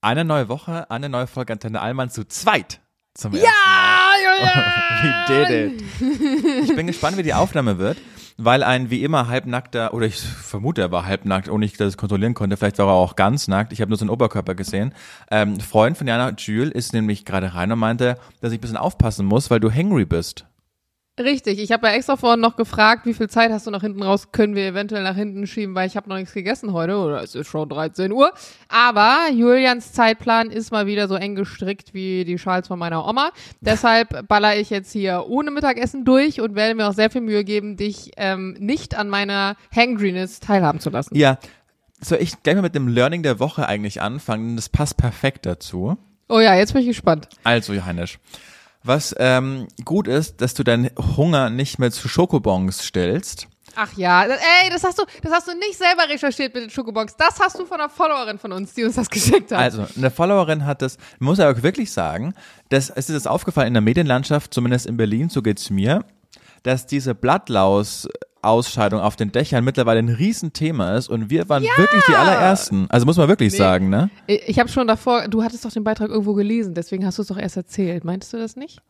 Eine neue Woche, eine neue Folge Antenne Allmann zu zweit. Zum Ja, ersten Mal. We did it. Ich bin gespannt, wie die Aufnahme wird, weil ein wie immer halbnackter, oder ich vermute, er war halbnackt, ohne ich das kontrollieren konnte, vielleicht war er auch ganz nackt, ich habe nur seinen Oberkörper gesehen. Ähm, Freund von Jana, Jules, ist nämlich gerade rein und meinte, dass ich ein bisschen aufpassen muss, weil du hangry bist. Richtig, ich habe ja extra vorhin noch gefragt, wie viel Zeit hast du nach hinten raus, können wir eventuell nach hinten schieben, weil ich habe noch nichts gegessen heute oder es ist schon 13 Uhr. Aber Julians Zeitplan ist mal wieder so eng gestrickt wie die Schals von meiner Oma. Deshalb baller ich jetzt hier ohne Mittagessen durch und werde mir auch sehr viel Mühe geben, dich ähm, nicht an meiner Hangriness teilhaben zu lassen. Ja, soll ich gleich mal mit dem Learning der Woche eigentlich anfangen? Das passt perfekt dazu. Oh ja, jetzt bin ich gespannt. Also, Johannes, was ähm, gut ist, dass du deinen Hunger nicht mehr zu Schokobons stellst. Ach ja, das- ey, das hast du, das hast du nicht selber recherchiert mit den Schokobox. Das hast du von einer Followerin von uns, die uns das geschickt hat. Also, eine Followerin hat das, muss ja auch wirklich sagen, dass, es ist das aufgefallen in der Medienlandschaft, zumindest in Berlin, so geht's mir, dass diese Blattlaus-Ausscheidung auf den Dächern mittlerweile ein Riesenthema ist und wir waren wirklich die allerersten. Also muss man wirklich sagen, ne? Ich habe schon davor, du hattest doch den Beitrag irgendwo gelesen, deswegen hast du es doch erst erzählt. Meintest du das nicht?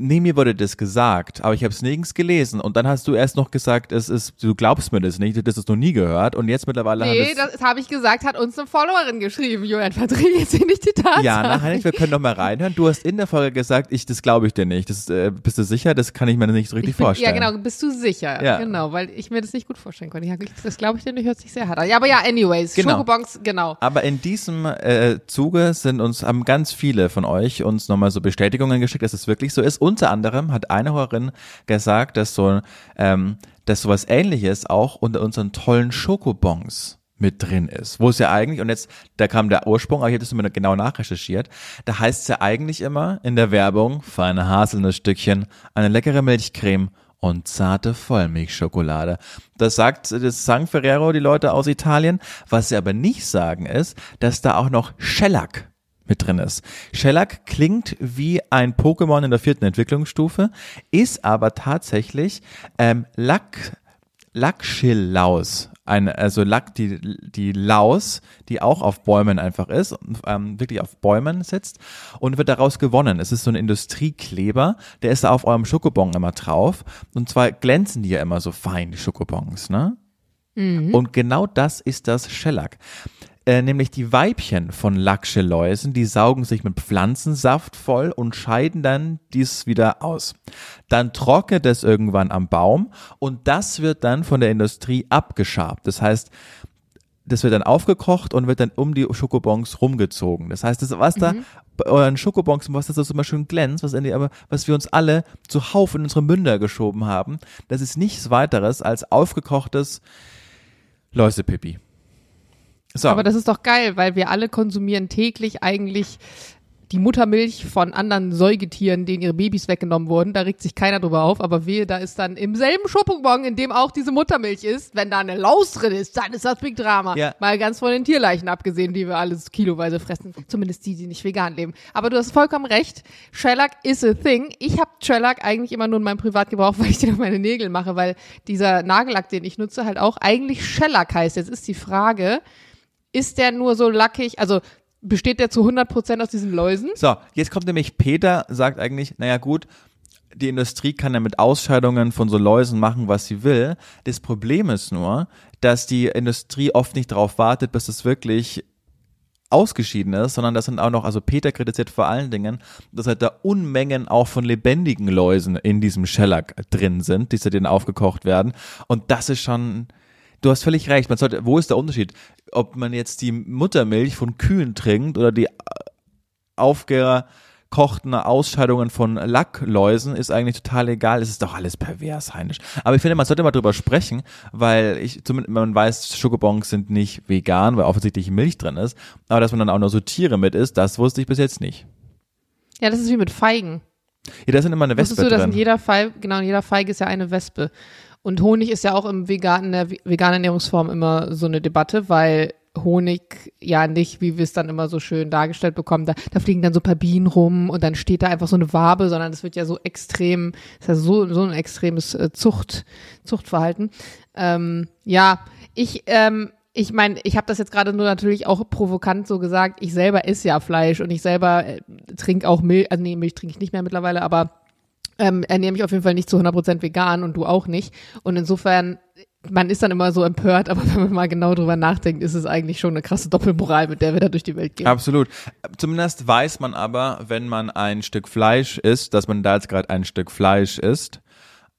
Nee, mir wurde das gesagt, aber ich habe es nirgends gelesen. Und dann hast du erst noch gesagt, es ist, du glaubst mir das nicht, du hast es noch nie gehört. Und jetzt mittlerweile Nee, wir das habe ich gesagt, hat uns eine Followerin geschrieben. Julian, verdrehe jetzt hier nicht die Tatsachen. Ja, na, Heinrich, wir können noch mal reinhören. Du hast in der Folge gesagt, ich, das glaube ich dir nicht. Das, äh, bist du sicher? Das kann ich mir nicht so richtig Ich bin, vorstellen. ja, genau, bist du sicher? Ja. Genau, weil ich mir das nicht gut vorstellen konnte. Ich- das glaube ich dir nicht, hört sich sehr hart an. Ja, aber ja, anyways, Genau. Schokobons, genau. Aber in diesem äh, Zuge sind uns, haben ganz viele von euch uns nochmal so Bestätigungen geschickt, dass es wirklich so ist. Unter anderem hat eine Hörerin gesagt, dass so, ähm, dass sowas ähnliches auch unter unseren tollen Schokobons mit drin ist. Wo es ja eigentlich, und jetzt, da kam der Ursprung, aber ich hätte es mir genau nachrecherchiert, da heißt es ja eigentlich immer in der Werbung, feine Haselnussstückchen, eine leckere Milchcreme und zarte Vollmilchschokolade. Das sagt das San Ferrero, die Leute aus Italien. Was sie aber nicht sagen ist, dass da auch noch Shellac mit drin ist. Shellac klingt wie ein Pokémon in der vierten Entwicklungsstufe, ist aber tatsächlich ähm, Lack, Lackschilllaus. Ein, also Lack, die, die Laus, die auch auf Bäumen einfach ist, ähm, wirklich auf Bäumen sitzt und wird daraus gewonnen. Es ist so ein Industriekleber, der ist da auf eurem Schokobon immer drauf. Und zwar glänzen die ja immer so fein, die Schokobons, ne? Und genau das ist das Shellac. Äh, nämlich die Weibchen von Lackschelläusen, die saugen sich mit Pflanzensaft voll und scheiden dann dies wieder aus. Dann trocknet es irgendwann am Baum und das wird dann von der Industrie abgeschabt. Das heißt, das wird dann aufgekocht und wird dann um die Schokobons rumgezogen. Das heißt, das, was da bei euren Schokobons, was das so immer schön glänzt, was, in die, aber, was wir uns alle zuhauf in unsere Münder geschoben haben, das ist nichts weiteres als aufgekochtes Läusepipi. So. Aber das ist doch geil, weil wir alle konsumieren täglich eigentlich die Muttermilch von anderen Säugetieren, denen ihre Babys weggenommen wurden. Da regt sich keiner drüber auf, aber wehe, da ist dann im selben Schokobon, in dem auch diese Muttermilch ist, wenn da eine Laus drin ist, dann ist das Big Drama. Ja. Mal ganz von den Tierleichen abgesehen, die wir alles kiloweise fressen. Zumindest die, die nicht vegan leben. Aber du hast vollkommen recht. Shellac is a thing. Ich habe Shellac eigentlich immer nur in meinem Privatgebrauch, weil ich den auf meine Nägel mache, weil dieser Nagellack, den ich nutze, halt auch eigentlich Shellac heißt. Jetzt ist die Frage, ist der nur so lackig, also besteht der zu 100% aus diesen Läusen? So, jetzt kommt nämlich Peter, sagt eigentlich, naja gut, die Industrie kann ja mit Ausscheidungen von so Läusen machen, was sie will. Das Problem ist nur, dass die Industrie oft nicht darauf wartet, bis es wirklich ausgeschieden ist, sondern das sind auch noch, also Peter kritisiert vor allen Dingen, dass halt da Unmengen auch von lebendigen Läusen in diesem Shellac drin sind, die dann aufgekocht werden. Und das ist schon, du hast völlig recht, man sollte, wo ist der Unterschied? Ob man jetzt die Muttermilch von Kühen trinkt oder die aufgekochten Ausscheidungen von Lackläusen ist eigentlich total egal. Es ist doch alles pervers, heinisch. Aber ich finde, man sollte mal drüber sprechen, weil ich, zumindest, man weiß, Schokobons sind nicht vegan, weil offensichtlich Milch drin ist. Aber dass man dann auch noch so Tiere mit isst, das wusste ich bis jetzt nicht. Ja, das ist wie mit Feigen. Ja, da sind immer eine Wusstest Wespe du, dass in drin. jeder Feige, genau, in jeder Feige ist ja eine Wespe. Und Honig ist ja auch im veganen, der veganen Ernährungsform immer so eine Debatte, weil Honig ja nicht, wie wir es dann immer so schön dargestellt bekommen, da, da fliegen dann so ein paar Bienen rum und dann steht da einfach so eine Wabe, sondern das wird ja so extrem, ist ja so, so ein extremes äh, Zucht, Zuchtverhalten. Ähm, ja, ich, ähm, ich meine, ich habe das jetzt gerade nur natürlich auch provokant so gesagt. Ich selber esse ja Fleisch und ich selber äh, trinke auch Milch. Also nee, Milch trinke ich nicht mehr mittlerweile, aber ähm, ernähre mich auf jeden Fall nicht zu 100% vegan und du auch nicht. Und insofern, man ist dann immer so empört, aber wenn man mal genau drüber nachdenkt, ist es eigentlich schon eine krasse Doppelmoral, mit der wir da durch die Welt gehen. Absolut. Zumindest weiß man aber, wenn man ein Stück Fleisch isst, dass man da jetzt gerade ein Stück Fleisch isst.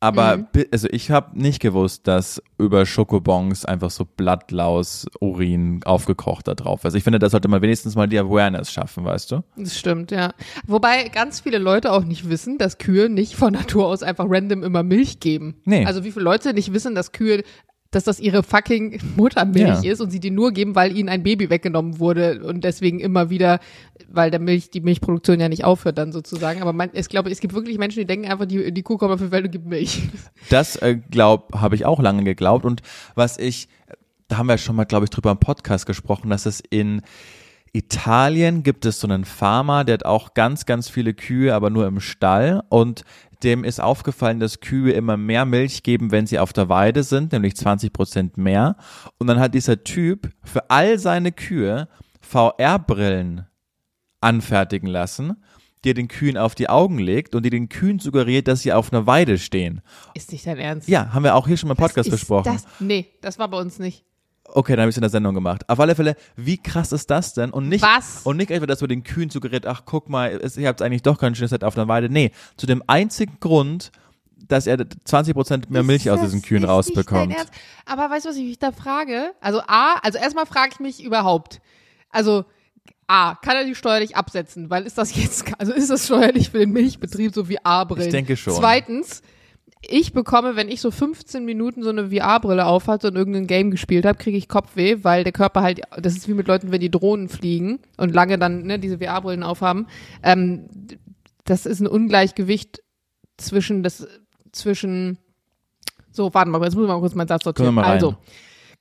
Aber Mhm. also ich habe nicht gewusst, dass über Schokobons einfach so Blattlaus Urin aufgekocht da drauf ist. Ich finde, da sollte man wenigstens mal die Awareness schaffen, weißt du? Das stimmt, ja. Wobei ganz viele Leute auch nicht wissen, dass Kühe nicht von Natur aus einfach random immer Milch geben. Nee. Also wie viele Leute nicht wissen, dass Kühe, dass das ihre fucking Muttermilch Ja. ist und sie die nur geben, weil ihnen ein Baby weggenommen wurde und deswegen immer wieder, weil der Milch, die Milchproduktion ja nicht aufhört dann sozusagen. Aber man, ich glaube, es gibt wirklich Menschen, die denken einfach, die, die Kuh kommt auf die Welt und gibt Milch. Das äh, glaub, habe ich auch lange geglaubt. Und was ich, da haben wir schon mal, glaube ich, drüber im Podcast gesprochen, dass es in Italien gibt es so einen Farmer, der hat auch ganz, ganz viele Kühe, aber nur im Stall. Und dem ist aufgefallen, dass Kühe immer mehr Milch geben, wenn sie auf der Weide sind, nämlich 20 Prozent mehr. Und dann hat dieser Typ für all seine Kühe VR-Brillen anfertigen lassen, die er den Kühen auf die Augen legt und die den Kühen suggeriert, dass sie auf einer Weide stehen. Ist nicht dein Ernst? Ja, haben wir auch hier schon mal im Podcast besprochen. Das, nee, das war bei uns nicht. Okay, dann habe ich es in der Sendung gemacht. Auf alle Fälle, wie krass ist das denn? Und nicht, Was? Und nicht einfach, dass man den Kühen suggeriert, ach guck mal, es- ihr habt eigentlich doch kein schönes Set auf einer Weide. Nee, zu dem einzigen Grund, dass er 20% mehr Milch Ist aus diesen Kühen rausbekommt. Aber weißt du, was ich mich da frage? Also A, also erstmal frage ich mich überhaupt. Also A, kann er die steuerlich absetzen? Weil ist das jetzt, also ist das steuerlich für den Milchbetrieb so wie A-Brillen? Ich denke schon. Zweitens, ich bekomme, wenn ich so 15 Minuten so eine VR-Brille aufhatte und irgendein Game gespielt habe, kriege ich Kopfweh, weil der Körper halt, das ist wie mit Leuten, wenn die Drohnen fliegen und lange dann ne, diese VR-Brillen aufhaben. Ähm, das ist ein Ungleichgewicht zwischen das, zwischen, so, warte mal, jetzt muss ich mal kurz meinen Satz sortieren. Also,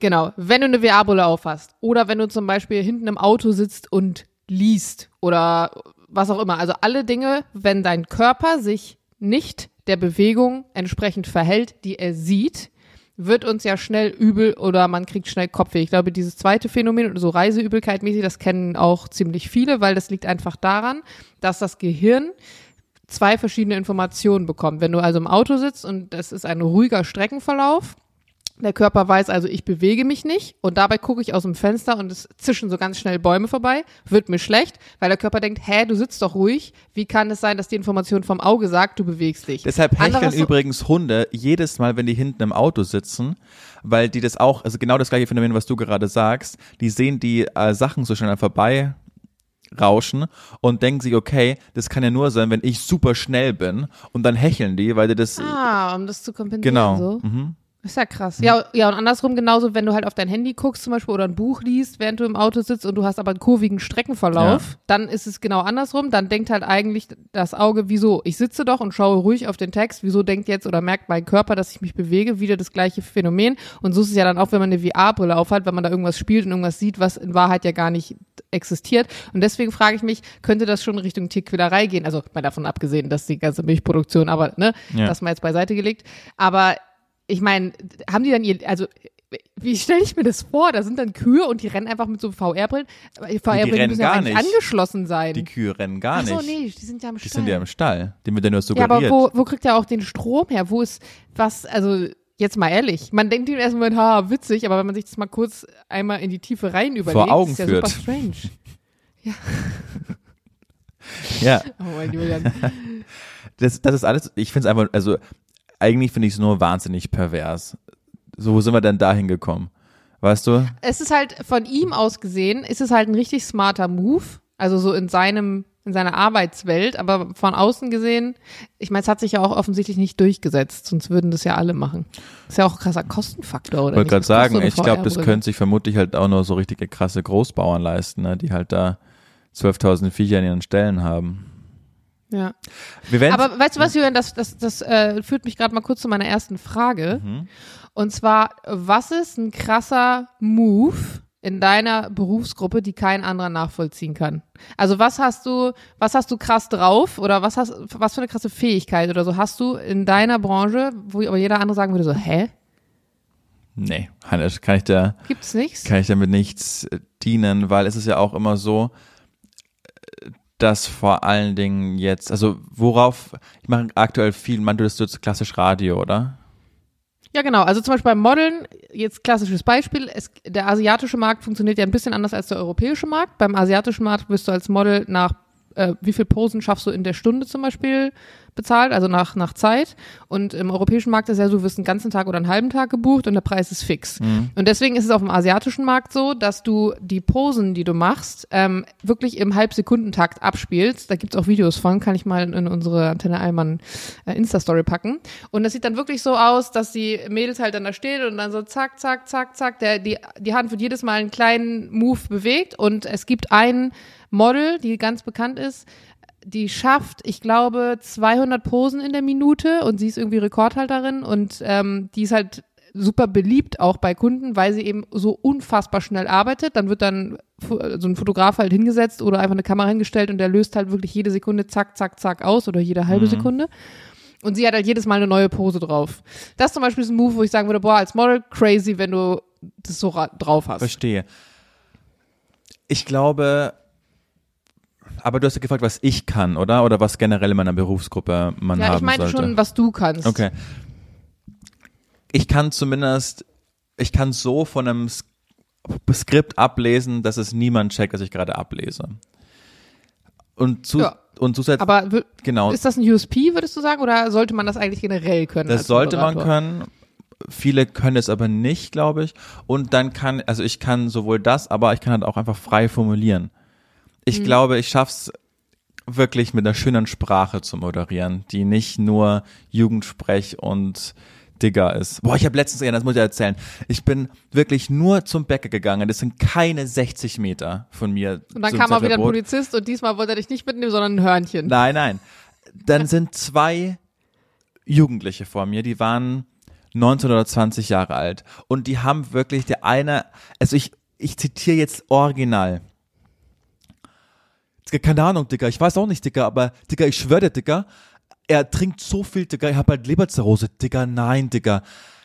genau, wenn du eine VR-Brille aufhast oder wenn du zum Beispiel hinten im Auto sitzt und liest oder was auch immer, also alle Dinge, wenn dein Körper sich nicht der Bewegung entsprechend verhält, die er sieht, wird uns ja schnell übel oder man kriegt schnell Kopfweh. Ich glaube, dieses zweite Phänomen, so Reiseübelkeit mäßig, das kennen auch ziemlich viele, weil das liegt einfach daran, dass das Gehirn zwei verschiedene Informationen bekommt. Wenn du also im Auto sitzt und das ist ein ruhiger Streckenverlauf, der Körper weiß also, ich bewege mich nicht und dabei gucke ich aus dem Fenster und es zischen so ganz schnell Bäume vorbei, wird mir schlecht, weil der Körper denkt, hä, du sitzt doch ruhig, wie kann es sein, dass die Information vom Auge sagt, du bewegst dich? Deshalb hecheln übrigens Hunde jedes Mal, wenn die hinten im Auto sitzen, weil die das auch, also genau das gleiche Phänomen, was du gerade sagst, die sehen die äh, Sachen so schnell vorbei rauschen und denken sich, okay, das kann ja nur sein, wenn ich super schnell bin und dann hecheln die, weil die das, Ah, um das zu kompensieren. genau. So. Mhm. Ist ja krass. Ja, ja, und andersrum genauso, wenn du halt auf dein Handy guckst zum Beispiel oder ein Buch liest, während du im Auto sitzt und du hast aber einen kurvigen Streckenverlauf, dann ist es genau andersrum. Dann denkt halt eigentlich das Auge, wieso? Ich sitze doch und schaue ruhig auf den Text. Wieso denkt jetzt oder merkt mein Körper, dass ich mich bewege? Wieder das gleiche Phänomen. Und so ist es ja dann auch, wenn man eine VR-Brille aufhat, wenn man da irgendwas spielt und irgendwas sieht, was in Wahrheit ja gar nicht existiert. Und deswegen frage ich mich, könnte das schon Richtung Tierquälerei gehen? Also mal davon abgesehen, dass die ganze Milchproduktion, aber ne, Ja. das mal jetzt beiseite gelegt. Aber ich meine, haben die dann ihr, also wie stelle ich mir das vor? Da sind dann Kühe und die rennen einfach mit so VR-Brillen. VR-Brillen rennen müssen ja eigentlich nicht. angeschlossen sein. Die Kühe rennen gar Ach so, nicht. nee, die sind ja im Die Stall. sind ja im Stall. Den wird ja nur ja, suggeriert. aber wo, wo kriegt er auch den Strom her? Wo ist was, also jetzt mal ehrlich, man denkt im ersten Moment, ha, witzig, aber wenn man sich das mal kurz einmal in die Tiefe rein überlegt, Augen ist ja führt. super strange. ja, Oh mein Julian. das, das ist alles, ich finde es einfach, also eigentlich finde ich es nur wahnsinnig pervers. So, wo sind wir denn dahin gekommen? Weißt du? es ist halt von ihm aus gesehen, ist es halt ein richtig smarter Move. Also so in seinem, in seiner Arbeitswelt, aber von außen gesehen, ich meine, es hat sich ja auch offensichtlich nicht durchgesetzt, sonst würden das ja alle machen. Ist ja auch ein krasser Kostenfaktor, oder? Ich wollte nicht? gerade sagen, so ich glaube, das können sich vermutlich halt auch nur so richtige krasse Großbauern leisten, ne? die halt da 12.000 Viecher in ihren Ställen haben. Ja. Aber weißt du was, Julian, das, das, das äh, führt mich gerade mal kurz zu meiner ersten Frage. Mhm. Und zwar, was ist ein krasser Move in deiner Berufsgruppe, die kein anderer nachvollziehen kann? Also was hast du, was hast du krass drauf oder was hast, was für eine krasse Fähigkeit oder so hast du in deiner Branche, wo aber jeder andere sagen würde so, hä? Nee, Hannes, kann ich da, Gibt's nichts? kann ich damit nichts äh, dienen, weil es ist ja auch immer so, dass vor allen Dingen jetzt, also worauf, ich mache aktuell viel, man, du das jetzt klassisch Radio, oder? Ja, genau. Also zum Beispiel beim Modeln, jetzt klassisches Beispiel, es, der asiatische Markt funktioniert ja ein bisschen anders als der europäische Markt. Beim asiatischen Markt wirst du als Model nach äh, wie viel Posen schaffst du in der Stunde zum Beispiel bezahlt, also nach, nach Zeit. Und im europäischen Markt ist ja so, du wirst einen ganzen Tag oder einen halben Tag gebucht und der Preis ist fix. Mhm. Und deswegen ist es auf dem asiatischen Markt so, dass du die Posen, die du machst, ähm, wirklich im Halbsekundentakt abspielst. Da gibt's auch Videos von, kann ich mal in unsere Antenne Allmann äh, Insta-Story packen. Und das sieht dann wirklich so aus, dass die Mädels halt dann da stehen und dann so zack, zack, zack, zack, der, die, die Hand wird jedes Mal einen kleinen Move bewegt und es gibt einen Model, die ganz bekannt ist, die schafft, ich glaube, 200 Posen in der Minute und sie ist irgendwie Rekordhalterin und ähm, die ist halt super beliebt auch bei Kunden, weil sie eben so unfassbar schnell arbeitet. Dann wird dann so ein Fotograf halt hingesetzt oder einfach eine Kamera hingestellt und der löst halt wirklich jede Sekunde zack, zack, zack aus oder jede halbe Mhm. Sekunde. Und sie hat halt jedes Mal eine neue Pose drauf. Das zum Beispiel ist ein Move, wo ich sagen würde, boah, als Model crazy, wenn du das so ra- drauf hast. Verstehe. Ich glaube, aber du hast ja gefragt, was ich kann, oder? Oder was generell in meiner Berufsgruppe man Ja, haben ich meinte sollte. schon, was du kannst. Okay. Ich kann zumindest, ich kann so von einem Skript ablesen, dass es niemand checkt, dass ich gerade ablese. Und, zu, Ja. und zusätzlich, Aber genau, ist das ein USP, würdest du sagen, oder sollte man das eigentlich generell können? das sollte man Moderator? können. Viele können es aber nicht, glaube ich. Und dann kann, also ich kann sowohl das, aber ich kann halt auch einfach frei formulieren. Ich glaube, ich schaff's wirklich mit einer schönen Sprache zu moderieren, die nicht nur Jugendsprech und Digger ist. Boah, ich habe letztens, das muss ich erzählen. Ich bin wirklich nur zum Bäcker gegangen. Das sind keine 60 Meter von mir. Und dann kam auch wieder ein. Polizist und diesmal wollte er dich nicht mitnehmen, sondern ein Hörnchen. Nein, nein. Dann sind zwei Jugendliche vor mir, die waren 19 oder 20 Jahre alt. Und die haben wirklich, der eine, also ich, ich zitiere jetzt original. Keine Ahnung, Digga, ich weiß auch nicht, Digga, aber Digga, ich schwöre dir, Digga, er trinkt so viel, Digga, ich hab halt Leberzirrhose, Digga, nein, Digga.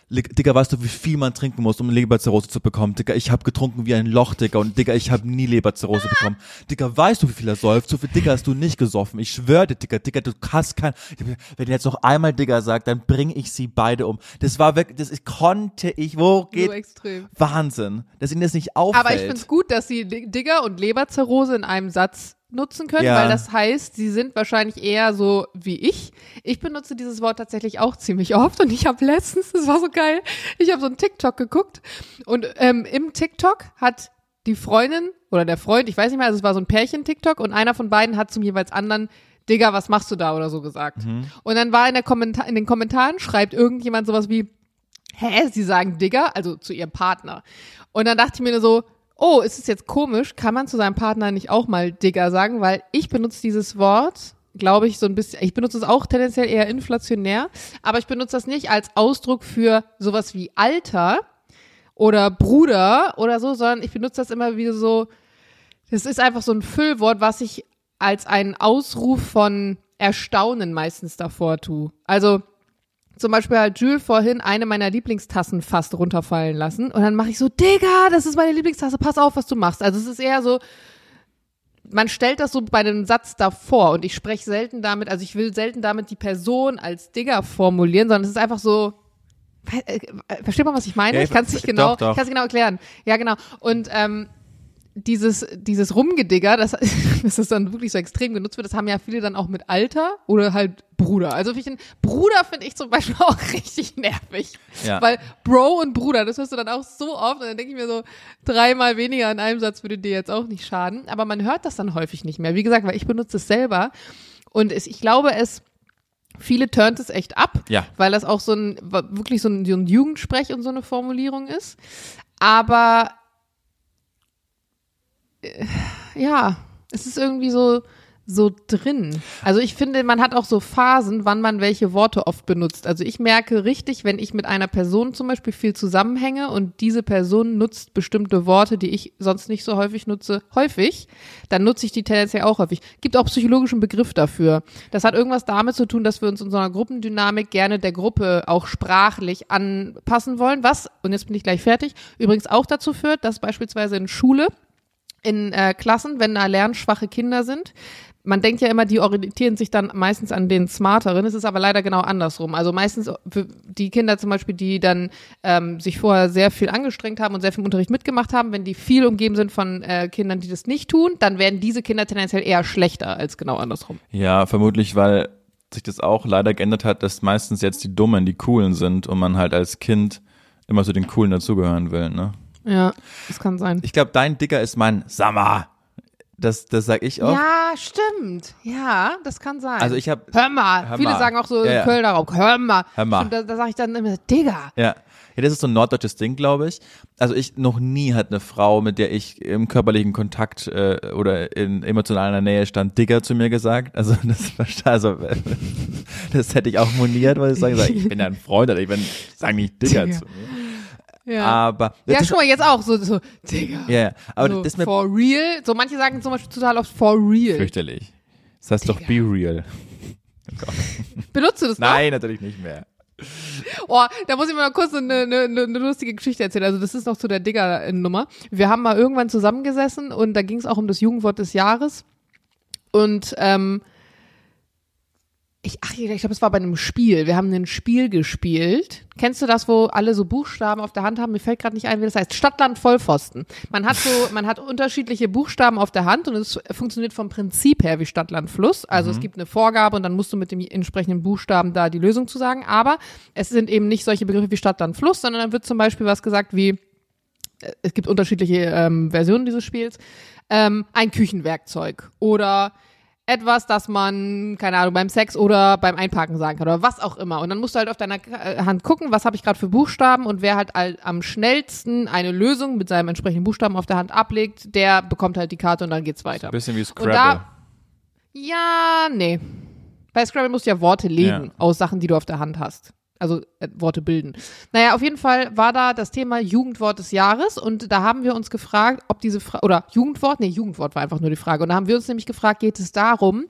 Le- Digga, weißt du, wie viel man trinken muss, um Leberzirrhose zu bekommen? Digga, ich hab getrunken wie ein Loch, Digga, und Digga, ich hab nie Leberzirrhose bekommen. Digga, weißt du, wie viel er säuft? So viel Digga hast du nicht gesoffen. Ich schwöre dir, Digga, Digga, du hast kein, wenn er jetzt noch einmal Digga sagt, dann bring ich sie beide um. Das war wirklich, das ist, konnte ich, wo geht, So extrem. Wahnsinn, dass ihnen das nicht auffällt. Aber ich finde es gut, dass sie Di- Digger und Leberzirrhose in einem Satz nutzen können, Ja. weil das heißt, sie sind wahrscheinlich eher so wie ich. Ich benutze dieses Wort tatsächlich auch ziemlich oft und ich habe letztens, das war so geil, ich habe so einen TikTok geguckt und ähm, im TikTok hat die Freundin oder der Freund, ich weiß nicht mehr, also es war so ein Pärchen-TikTok und einer von beiden hat zum jeweils anderen Digga, was machst du da oder so gesagt. Und dann war in, der Kommentar in den Kommentaren, schreibt irgendjemand sowas wie, hä, sie sagen Digger, also zu ihrem Partner. Und dann dachte ich mir nur so, oh, ist es jetzt komisch, kann man zu seinem Partner nicht auch mal Digger sagen, weil ich benutze dieses Wort, glaube ich, so ein bisschen, ich benutze es auch tendenziell eher inflationär, aber ich benutze das nicht als Ausdruck für sowas wie Alter oder Bruder oder so, sondern ich benutze das immer wieder so, das ist einfach so ein Füllwort, was ich als einen Ausruf von Erstaunen meistens davor tue. Also zum Beispiel hat Jules vorhin eine meiner Lieblingstassen fast runterfallen lassen. Und dann mache ich so, Digga, das ist meine Lieblingstasse, pass auf, was du machst. Also es ist eher so, man stellt das so bei einem Satz davor und ich spreche selten damit, also ich will selten damit die Person als Digger formulieren, sondern es ist einfach so, äh, äh, versteht man, was ich meine? Ja, ich kann es nicht genau, doch, doch. ich kann es genau erklären. Ja, genau. Und ähm, dieses, dieses Rumgedigger, das, dass das dann wirklich so extrem genutzt wird, das haben ja viele dann auch mit Alter oder halt Bruder. Also ich Bruder finde ich zum Beispiel auch richtig nervig. Ja. Weil Bro und Bruder, das hörst du dann auch so oft und dann denke ich mir so, dreimal weniger in einem Satz würde dir jetzt auch nicht schaden. Aber man hört das dann häufig nicht mehr. Wie gesagt, weil ich benutze es selber und es, ich glaube, es viele turnt es echt ab, Ja. weil das auch so ein wirklich so ein, so ein Jugendsprech und so eine Formulierung ist. Aber ja, es ist irgendwie so so drin. Also ich finde, man hat auch so Phasen, wann man welche Worte oft benutzt. Also ich merke richtig, wenn ich mit einer Person zum Beispiel viel zusammenhänge und diese Person nutzt bestimmte Worte, die ich sonst nicht so häufig nutze, häufig, dann nutze ich die tendenziell auch häufig. Gibt auch psychologischen Begriff dafür. Das hat irgendwas damit zu tun, dass wir uns in so einer Gruppendynamik gerne der Gruppe auch sprachlich anpassen wollen, was, und jetzt bin ich gleich fertig, übrigens auch dazu führt, dass beispielsweise in Schule in äh, Klassen, wenn da lernschwache Kinder sind, man denkt ja immer, die orientieren sich dann meistens an den Smarteren. Es ist aber leider genau andersrum. Also meistens für die Kinder zum Beispiel, die dann ähm, sich vorher sehr viel angestrengt haben und sehr viel Unterricht mitgemacht haben, wenn die viel umgeben sind von äh, Kindern, die das nicht tun, dann werden diese Kinder tendenziell eher schlechter als genau andersrum. Ja, vermutlich, weil sich das auch leider geändert hat, dass meistens jetzt die Dummen die Coolen sind und man halt als Kind immer zu den Coolen dazugehören will, ne? Ja, das kann sein. Ich glaube, dein Dicker ist mein Sammer. Das, das sag ich auch. Ja, stimmt. Ja, das kann sein. Also ich habe hör mal. Hör Viele mal. sagen auch so Ja, im ja. Kölner Raum, hör mal. Hör mal. Und da, da sage ich dann immer, Digga. Ja. Ja, das ist so ein norddeutsches Ding, glaube ich. Also ich noch nie hat eine Frau, mit der ich im körperlichen Kontakt äh, oder in emotionaler Nähe stand, Digger zu mir gesagt. Also das also das hätte ich auch moniert, weil ich sagen, sag, ich bin ja ein Freund, aber ich bin sag nicht Digger Digger. zu mir. Ja. Aber ja, das, schon mal jetzt auch so, so Digga. ja, ja, aber so, das ist mir for real. So manche sagen zum Beispiel total oft for real. fürchterlich. Das heißt doch be real. Benutzt du das noch? Nein, natürlich nicht mehr. Oh, da muss ich mal kurz eine, eine, eine, eine lustige Geschichte erzählen. Also das ist noch zu der Digger-Nummer. Wir haben mal irgendwann zusammengesessen und da ging es auch um das Jugendwort des Jahres. Und ähm, ich, ach, ich glaube, es war bei einem Spiel. Wir haben ein Spiel gespielt. Kennst du das, wo alle so Buchstaben auf der Hand haben? Mir fällt gerade nicht ein, wie das heißt. Stadtland Vollpfosten. Man hat so, man hat unterschiedliche Buchstaben auf der Hand und es funktioniert vom Prinzip her wie Stadtland Fluss. Also es gibt eine Vorgabe und dann musst du mit dem entsprechenden Buchstaben da die Lösung zu sagen. Aber es sind eben nicht solche Begriffe wie Stadtland Fluss, sondern dann wird zum Beispiel was gesagt wie äh, es gibt unterschiedliche ähm, Versionen dieses Spiels. Ähm, ein Küchenwerkzeug oder etwas, das man, keine Ahnung, beim Sex oder beim Einparken sagen kann oder was auch immer. Und dann musst du halt auf deiner äh, Hand gucken, was habe ich gerade für Buchstaben und wer halt am schnellsten eine Lösung mit seinem entsprechenden Buchstaben auf der Hand ablegt, der bekommt halt die Karte und dann geht's weiter. Bisschen wie Scrabble. da, ja, nee. Bei Scrabble musst du ja Worte legen Ja. aus Sachen, die du auf der Hand hast. Also äh, Worte bilden. Naja, auf jeden Fall war da das Thema Jugendwort des Jahres und da haben wir uns gefragt, ob diese Frage, oder Jugendwort, nee, Jugendwort war einfach nur die Frage. Und da haben wir uns nämlich gefragt, geht es darum,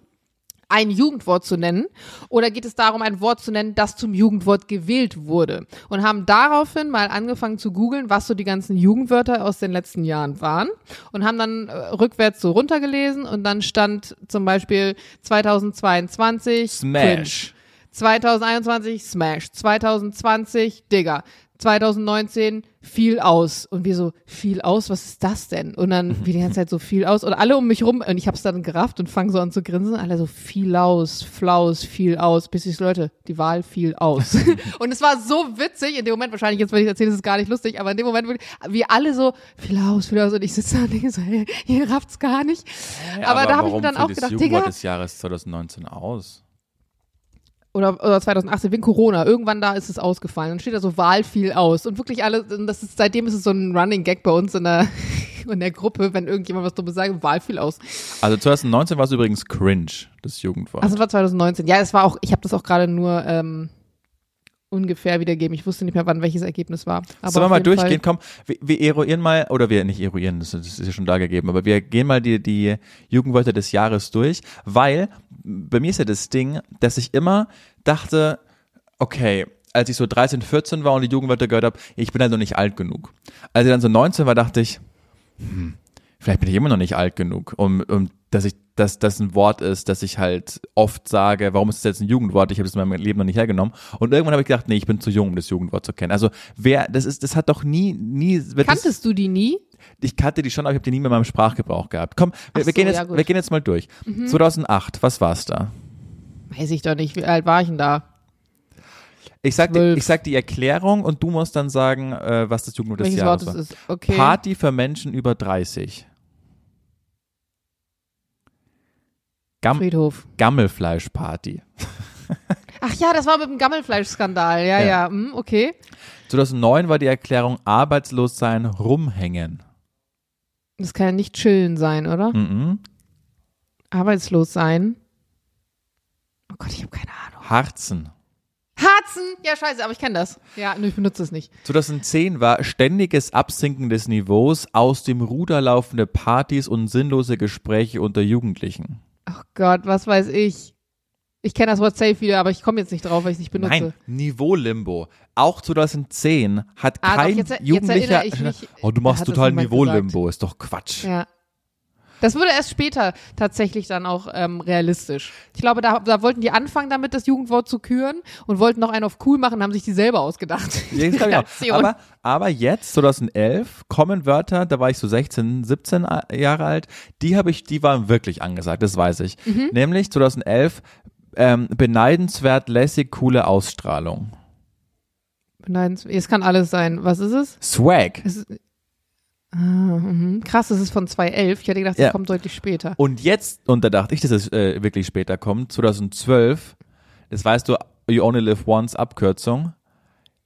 ein Jugendwort zu nennen oder geht es darum, ein Wort zu nennen, das zum Jugendwort gewählt wurde? Und haben daraufhin mal angefangen zu googeln, was so die ganzen Jugendwörter aus den letzten Jahren waren und haben dann äh, rückwärts so runtergelesen und dann stand zum Beispiel 2022 Cringe. Smash. 2021 Smash, 2020 Digger, 2019 viel aus und wir so viel aus, was ist das denn? Und dann wie die ganze Zeit so viel aus und alle um mich rum und ich hab's dann gerafft und fange so an zu grinsen, alle so viel aus, Flaus, viel aus, bis ich so, Leute, die Wahl fiel aus. und es war so witzig in dem Moment wahrscheinlich jetzt wenn ich erzähle, ist es gar nicht lustig, aber in dem Moment wirklich, wie alle so viel aus, viel aus und ich sitze da und denke so, hey, ihr rafft's gar nicht. aber, da habe ich mir dann auch gedacht, Digga, des Jahres 2019 aus. Oder, oder 2018 wegen Corona. Irgendwann da ist es ausgefallen. Dann steht da so Wahl viel aus. Und wirklich alle, und das ist, seitdem ist es so ein Running Gag bei uns in der, in der Gruppe, wenn irgendjemand was dummes sagt, Wahl viel aus. Also 2019 war es übrigens cringe, das Jugendwort. Also war 2019. Ja, es war auch, ich habe das auch gerade nur ähm, ungefähr wiedergeben. Ich wusste nicht mehr, wann welches Ergebnis war. Aber Sollen wir mal durchgehen? Komm, wir, wir eruieren mal, oder wir nicht eruieren, das, das ist ja schon da gegeben, aber wir gehen mal die, die Jugendwörter des Jahres durch, weil bei mir ist ja das Ding, dass ich immer dachte, okay, als ich so 13, 14 war und die Jugendwörter gehört habe, ich bin halt noch nicht alt genug. Als ich dann so 19 war, dachte ich, hm, vielleicht bin ich immer noch nicht alt genug, um, um dass ich, dass das ein Wort ist, das ich halt oft sage, warum ist das jetzt ein Jugendwort? Ich habe es in meinem Leben noch nicht hergenommen. Und irgendwann habe ich gedacht, nee, ich bin zu jung, um das Jugendwort zu kennen. Also wer, das ist, das hat doch nie, nie, wird das, Kanntest du die nie? ich kannte die schon, aber ich habe die nie mehr in meinem Sprachgebrauch gehabt. Komm, wir, wir, gehen so, jetzt, ja, wir gehen jetzt mal durch. 2008, was war's da? Weiß ich doch nicht. Wie alt war ich denn da? Ich sag, die, ich sag die Erklärung und du musst dann sagen, äh, was das Jugendwort des Welches Wort Jahres es war. ist? Okay. Party für Menschen über 30. Gam Friedhof. Gammelfleischparty. Ach ja, das war mit dem Gammelfleischskandal. Ja, Ja. ja. Hm, okay. 2009 war die Erklärung arbeitslos sein, rumhängen. Das kann ja nicht chillen sein, oder? Mhm. Arbeitslos sein. Oh Gott, ich habe keine Ahnung. Harzen. Harzen! Ja, scheiße, aber ich kenne das. Ja, nur ich benutze es nicht. 2010 war ständiges Absinken des Niveaus, aus dem Ruder laufende Partys und sinnlose Gespräche unter Jugendlichen. Oh Gott, was weiß ich. Ich kenne das Wort Safe wieder, aber ich komme jetzt nicht drauf, weil ich es nicht benutze. Nein, Niveau-Limbo. Auch 2010 hat Ah, doch, kein jetzt- jetzt Jugendlicher. mich. oh, du machst total Niveau-Limbo. Ist doch Quatsch. Ja. Das wurde erst später tatsächlich dann auch ähm, realistisch. Ich glaube, da, da wollten die anfangen damit, das Jugendwort zu küren und wollten noch einen auf cool machen, haben sich die selber ausgedacht. Ja, auch. Kreation. aber, aber jetzt, 2011, kommen Wörter, da war ich so 16, 17 Jahre alt, die habe ich, die waren wirklich angesagt, das weiß ich. Mhm. Nämlich 2011, ähm, beneidenswert lässig coole Ausstrahlung. Beneidenswert. Es kann alles sein. Was ist es? Swag. es mhm. Krass, das ist von 2011. Ich hätte gedacht, das Ja. kommt deutlich später. Und jetzt, und da dachte ich, dass es äh, wirklich später kommt, 2012, das weißt du, You Only Live Once Abkürzung,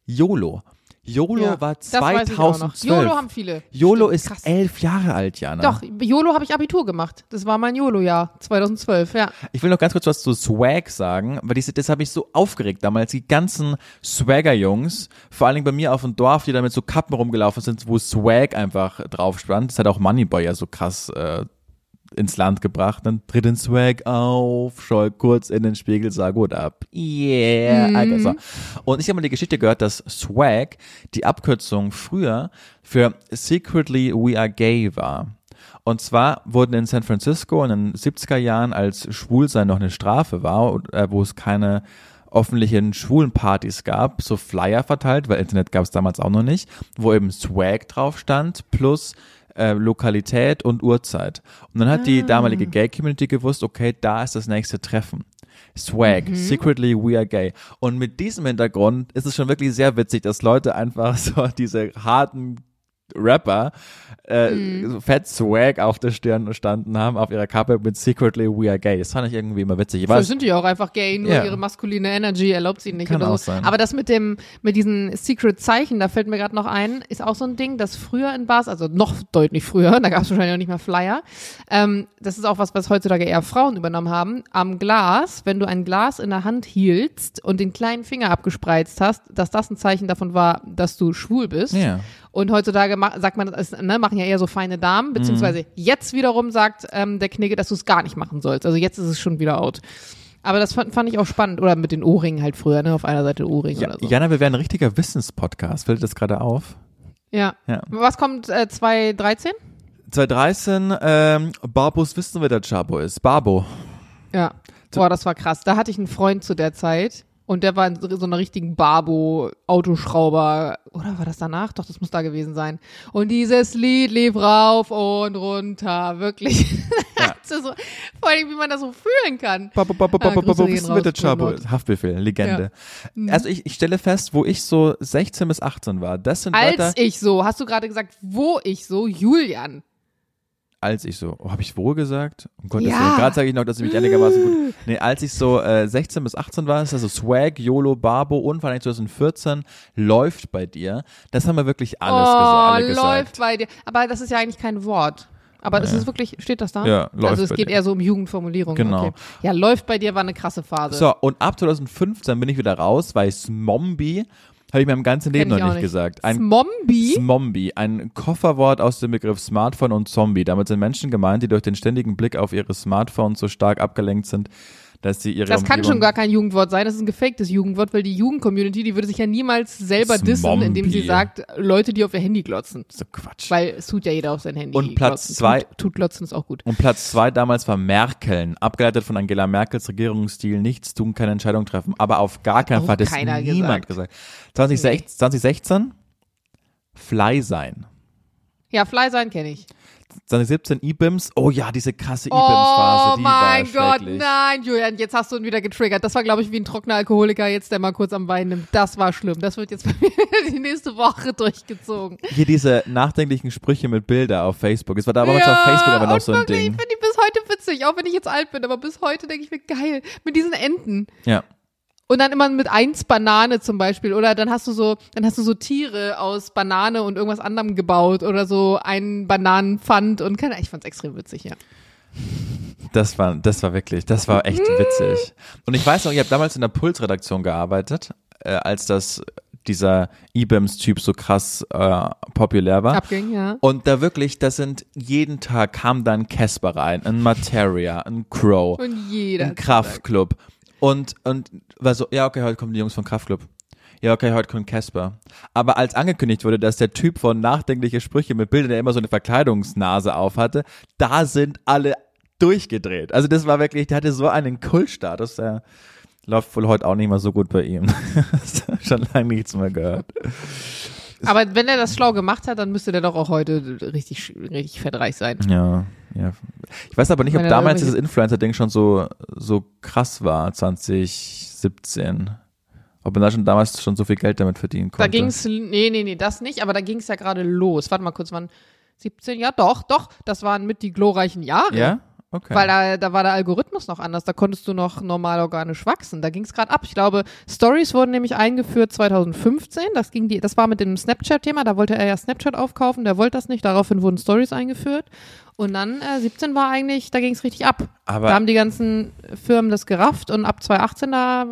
YOLO. YOLO Ja, war das weiß ich auch noch. 2012. YOLO haben viele. YOLO Stimmt, ist krass. elf Jahre alt, Jana. Doch, YOLO habe ich Abitur gemacht. Das war mein YOLO-Jahr, 2012, ja. Ich will noch ganz kurz was zu Swag sagen, weil diese, das habe ich so aufgeregt damals. Die ganzen Swagger-Jungs, vor allen Dingen bei mir auf dem Dorf, die da mit so Kappen rumgelaufen sind, wo Swag einfach drauf stand. Das hat auch Moneyboy ja so krass äh, ins Land gebracht. Dann tritt den Swag auf, schau kurz in den Spiegel, sag gut ab. Yeah. Okay, so. Und ich habe mal die Geschichte gehört, dass Swag die Abkürzung früher für Secretly We Are Gay war. Und zwar wurden in San Francisco in den 70er Jahren, als Schwulsein noch eine Strafe war, äh, wo es keine öffentlichen schwulen Partys gab, so Flyer verteilt, weil Internet gab es damals auch noch nicht, wo eben Swag drauf stand, plus äh, Lokalität und Uhrzeit. Und dann hat die damalige Gay-Community gewusst, okay, da ist das nächste Treffen. Swag, secretly we are gay. Und mit diesem Hintergrund ist es schon wirklich sehr witzig, dass Leute einfach so diese harten Rapper äh, Mhm. so fett Swag auf der Stirn standen haben, auf ihrer Kappe mit Secretly We Are Gay. Das fand ich irgendwie immer witzig. Ich Vielleicht weiß, sind die auch einfach gay, nur Ja. ihre maskuline Energy erlaubt sie nicht Kann oder auch so. sein. Aber das mit dem, mit diesen Secret-Zeichen, da fällt mir gerade noch ein, ist auch so ein Ding, das früher in Bars, also noch deutlich früher, da gab es wahrscheinlich auch nicht mehr Flyer, ähm, das ist auch was, was heutzutage eher Frauen übernommen haben, am Glas, wenn du ein Glas in der Hand hieltst und den kleinen Finger abgespreizt hast, dass das ein Zeichen davon war, dass du schwul bist. Ja. Und heutzutage sagt man, das ne, machen ja eher so feine Damen, beziehungsweise jetzt wiederum sagt ähm, der Knigge, dass du es gar nicht machen sollst. Also jetzt ist es schon wieder out. Aber das fand, fand ich auch spannend. Oder mit den Ohrringen halt früher, ne? Auf einer Seite Ohrring ja, oder so. Jana, wir wären ein richtiger Wissenspodcast. Fällt das gerade auf? Ja. Ja. Was kommt äh, 2013? 2013, ähm, Barbos wissen, wer der Chabo ist. Barbo. Ja. Boah, das war krass. Da hatte ich einen Freund zu der Zeit. Und der war in so einer richtigen Barbo-Autoschrauber. Oder war das danach? Doch, das muss da gewesen sein. Und dieses Lied lief rauf und runter. Wirklich. so, vor allem, wie man das so fühlen kann. Haftbefehl, Legende. Also ich, ich stelle fest, wo ich so 16 bis 18 war, das sind Wörter, Als ich so, hast du gerade gesagt, wo ich so, Julian. Als ich so, oh, habe ich wo gesagt? Um Gottes Ja. Willen, gerade sage ich noch, dass ich mich einigermaßen gut, nee, als ich so äh, 16 bis 18 war, ist also Swag, YOLO, Barbo und vor allem 2014 läuft bei dir. Das haben wir wirklich alles oh, alle gesagt. läuft bei dir. Aber das ist ja eigentlich kein Wort. Aber das ist wirklich, steht das da? Ja, läuft Also es geht dir. eher so um Jugendformulierung. Genau. Okay. Ja, läuft bei dir war eine krasse Phase. So, und ab 2015 bin ich wieder raus, weil Smombi habe ich mir im ganzen Leben noch nicht nicht. gesagt. Ein Smombi? Smombi, ein Kofferwort aus dem Begriff Smartphone und Zombie. Damit sind Menschen gemeint, die durch den ständigen Blick auf ihre Smartphones so stark abgelenkt sind, dass sie ihre Das kann Umgebung schon gar kein Jugendwort sein, das ist ein gefaktes Jugendwort, weil die Jugendcommunity, die würde sich ja niemals selber dissen, indem sie sagt, Leute, die auf ihr Handy glotzen. so Quatsch. Weil es tut ja jeder auf sein Handy. Und Platz glotzen. zwei- Tut, tut glotzen ist auch gut. Und Platz zwei damals war Merkeln, abgeleitet von Angela Merkels Regierungsstil, nichts tun, keine Entscheidung treffen. Aber auf gar keinen Fall hat es niemand gesagt. 2016, 2016 Fly sein. Ja, Fly sein kenne ich. 2017 E-Bims, oh ja, diese krasse Oh E-Bims-Phase, die mein war Gott, nein, Julian, jetzt hast du ihn wieder getriggert. Das war, glaube ich, wie ein trockener Alkoholiker jetzt, der mal kurz am Bein nimmt. Das war schlimm. Das wird jetzt bei mir die nächste Woche durchgezogen. Hier diese nachdenklichen Sprüche mit Bilder auf Facebook. Es war damals auf Facebook aber noch so ein wirklich, Ding. Ich finde die bis heute witzig, auch wenn ich jetzt alt bin, aber bis heute denke ich mir geil. Mit diesen Enten. Ja. Und dann immer mit eins Banane zum Beispiel. Oder dann hast du so, dann hast du so Tiere aus Banane und irgendwas anderem gebaut oder so einen Bananenpfand und keine, ich fand's extrem witzig, ja. Das war, das war wirklich, das war echt witzig. Und ich weiß noch, ich habe damals in der Pulsredaktion gearbeitet, äh, als das dieser IBEMS-Typ so krass äh, populär war. Abging, ja. Und da wirklich, das sind jeden Tag kam da ein Casper rein, ein Materia, ein Crow, Und jeder. ein Kraftclub. Und, und war so, ja, okay, heute kommen die Jungs von Kraftclub. Ja, okay, heute kommt Casper. Aber als angekündigt wurde, dass der Typ von nachdenkliche Sprüche mit Bildern, der immer so eine Verkleidungsnase auf hatte, da sind alle durchgedreht. Also das war wirklich, der hatte so einen Kultstatus, der läuft wohl heute auch nicht mehr so gut bei ihm. Schon lange nichts mehr gehört. Aber wenn er das schlau gemacht hat, dann müsste der doch auch heute richtig, richtig fettreich sein. Ja, ja. Ich weiß aber nicht, ob Wenn damals dieses Influencer-Ding schon so, so krass war, 2017. Ob man da schon damals schon so viel Geld damit verdienen konnte. Da ging's, nee, nee, nee, das nicht, aber da ging's ja gerade los. Warte mal kurz, wann? 17? Ja, doch, doch. Das waren mit die glorreichen Jahre. Ja? Okay. Weil da, da war der Algorithmus noch anders. Da konntest du noch normal organisch wachsen. Da ging's gerade ab. Ich glaube, Stories wurden nämlich eingeführt 2015. Das ging die, das war mit dem Snapchat-Thema. Da wollte er ja Snapchat aufkaufen. Der wollte das nicht. Daraufhin wurden Stories eingeführt. Und dann äh, 17 war eigentlich, da ging's richtig ab. aber, da haben die ganzen Firmen das gerafft und ab 2018 da,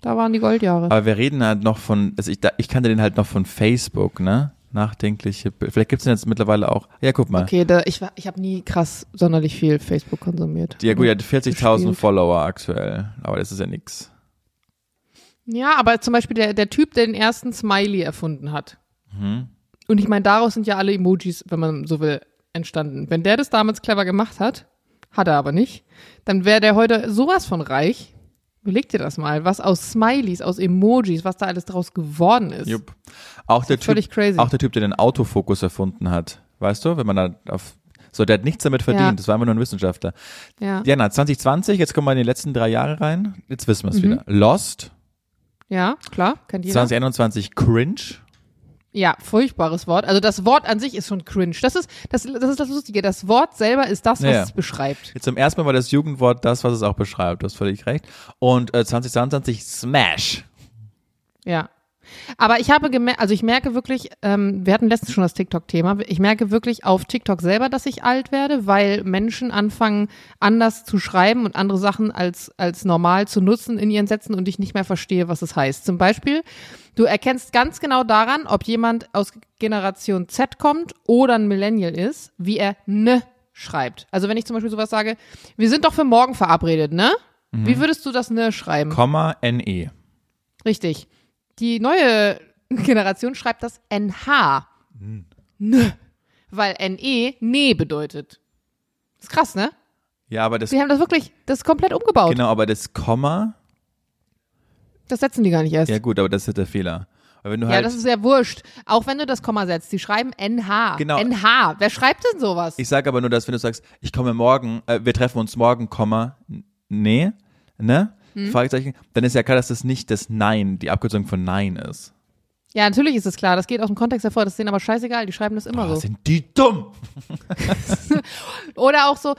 da waren die Goldjahre. aber wir reden halt noch von, also ich, da, ich kannte den halt noch von Facebook, ne? Nachdenkliche, vielleicht gibt's den jetzt mittlerweile auch. Ja, guck mal. Okay, da, ich, ich habe nie krass sonderlich viel Facebook konsumiert. Ja gut, er hat 40.000 Gespielt. Follower aktuell, aber das ist ja nix. Ja, aber zum Beispiel der, der Typ, der den ersten Smiley erfunden hat. Mhm. Und ich meine, daraus sind ja alle Emojis, wenn man so will, entstanden. Wenn der das damals clever gemacht hat, hat er aber nicht, dann wäre der heute sowas von reich. Überleg dir das mal, was aus Smileys, aus Emojis, was da alles draus geworden ist. Jupp. Auch der, typ, Völlig crazy. auch der Typ, der den Autofokus erfunden hat. Weißt du, wenn man da auf, so, der hat nichts damit verdient, Ja. das war einfach nur ein Wissenschaftler. Ja, Ja, na, 2020, jetzt kommen wir in die letzten drei Jahre rein. Jetzt wissen wir es Mhm. wieder. Lost, ja klar, kennt jeder. 2021 Cringe. Ja, furchtbares Wort. Also das Wort an sich ist schon cringe. Das ist das, das ist das Lustige. Das Wort selber ist das, was Ja. es beschreibt. Jetzt zum ersten Mal war das Jugendwort das, was es auch beschreibt. Du hast völlig recht. Und äh, 2022 Smash. Ja. Aber ich habe gemerkt, also ich merke wirklich, ähm, wir hatten letztens schon das TikTok-Thema, ich merke wirklich auf TikTok selber, dass ich alt werde, weil Menschen anfangen, anders zu schreiben und andere Sachen als, als normal zu nutzen in ihren Sätzen und ich nicht mehr verstehe, was es heißt. Zum Beispiel, du erkennst ganz genau daran, ob jemand aus Generation Z kommt oder ein Millennial ist, wie er ne schreibt. Also wenn ich zum Beispiel sowas sage, wir sind doch für morgen verabredet, ne? Wie würdest du das ne schreiben? Komma NE. Richtig. Die neue Generation schreibt das NH. N. Weil NE nee bedeutet. ist krass, ne? Ja, aber das, Sie haben das wirklich, das komplett umgebaut. genau, aber das Komma, Das setzen die gar nicht erst. ja Ja, gut, aber das ist der Fehler. Weil wenn du halt, das ist ja wurscht. Auch wenn du das Komma setzt. Die schreiben NH. Genau. NH. Wer schreibt denn sowas? ich sage aber nur, dass wenn du sagst, ich komme morgen, äh, wir treffen uns morgen, Komma, nee, ne? Hm. Fragezeichen, dann ist ja klar, dass das nicht das Nein, die Abkürzung von Nein ist. ja, natürlich ist es klar. Das geht aus dem Kontext hervor. Das ist denen aber scheißegal. Die schreiben das immer Oh, so. sind die dumm? Oder auch so,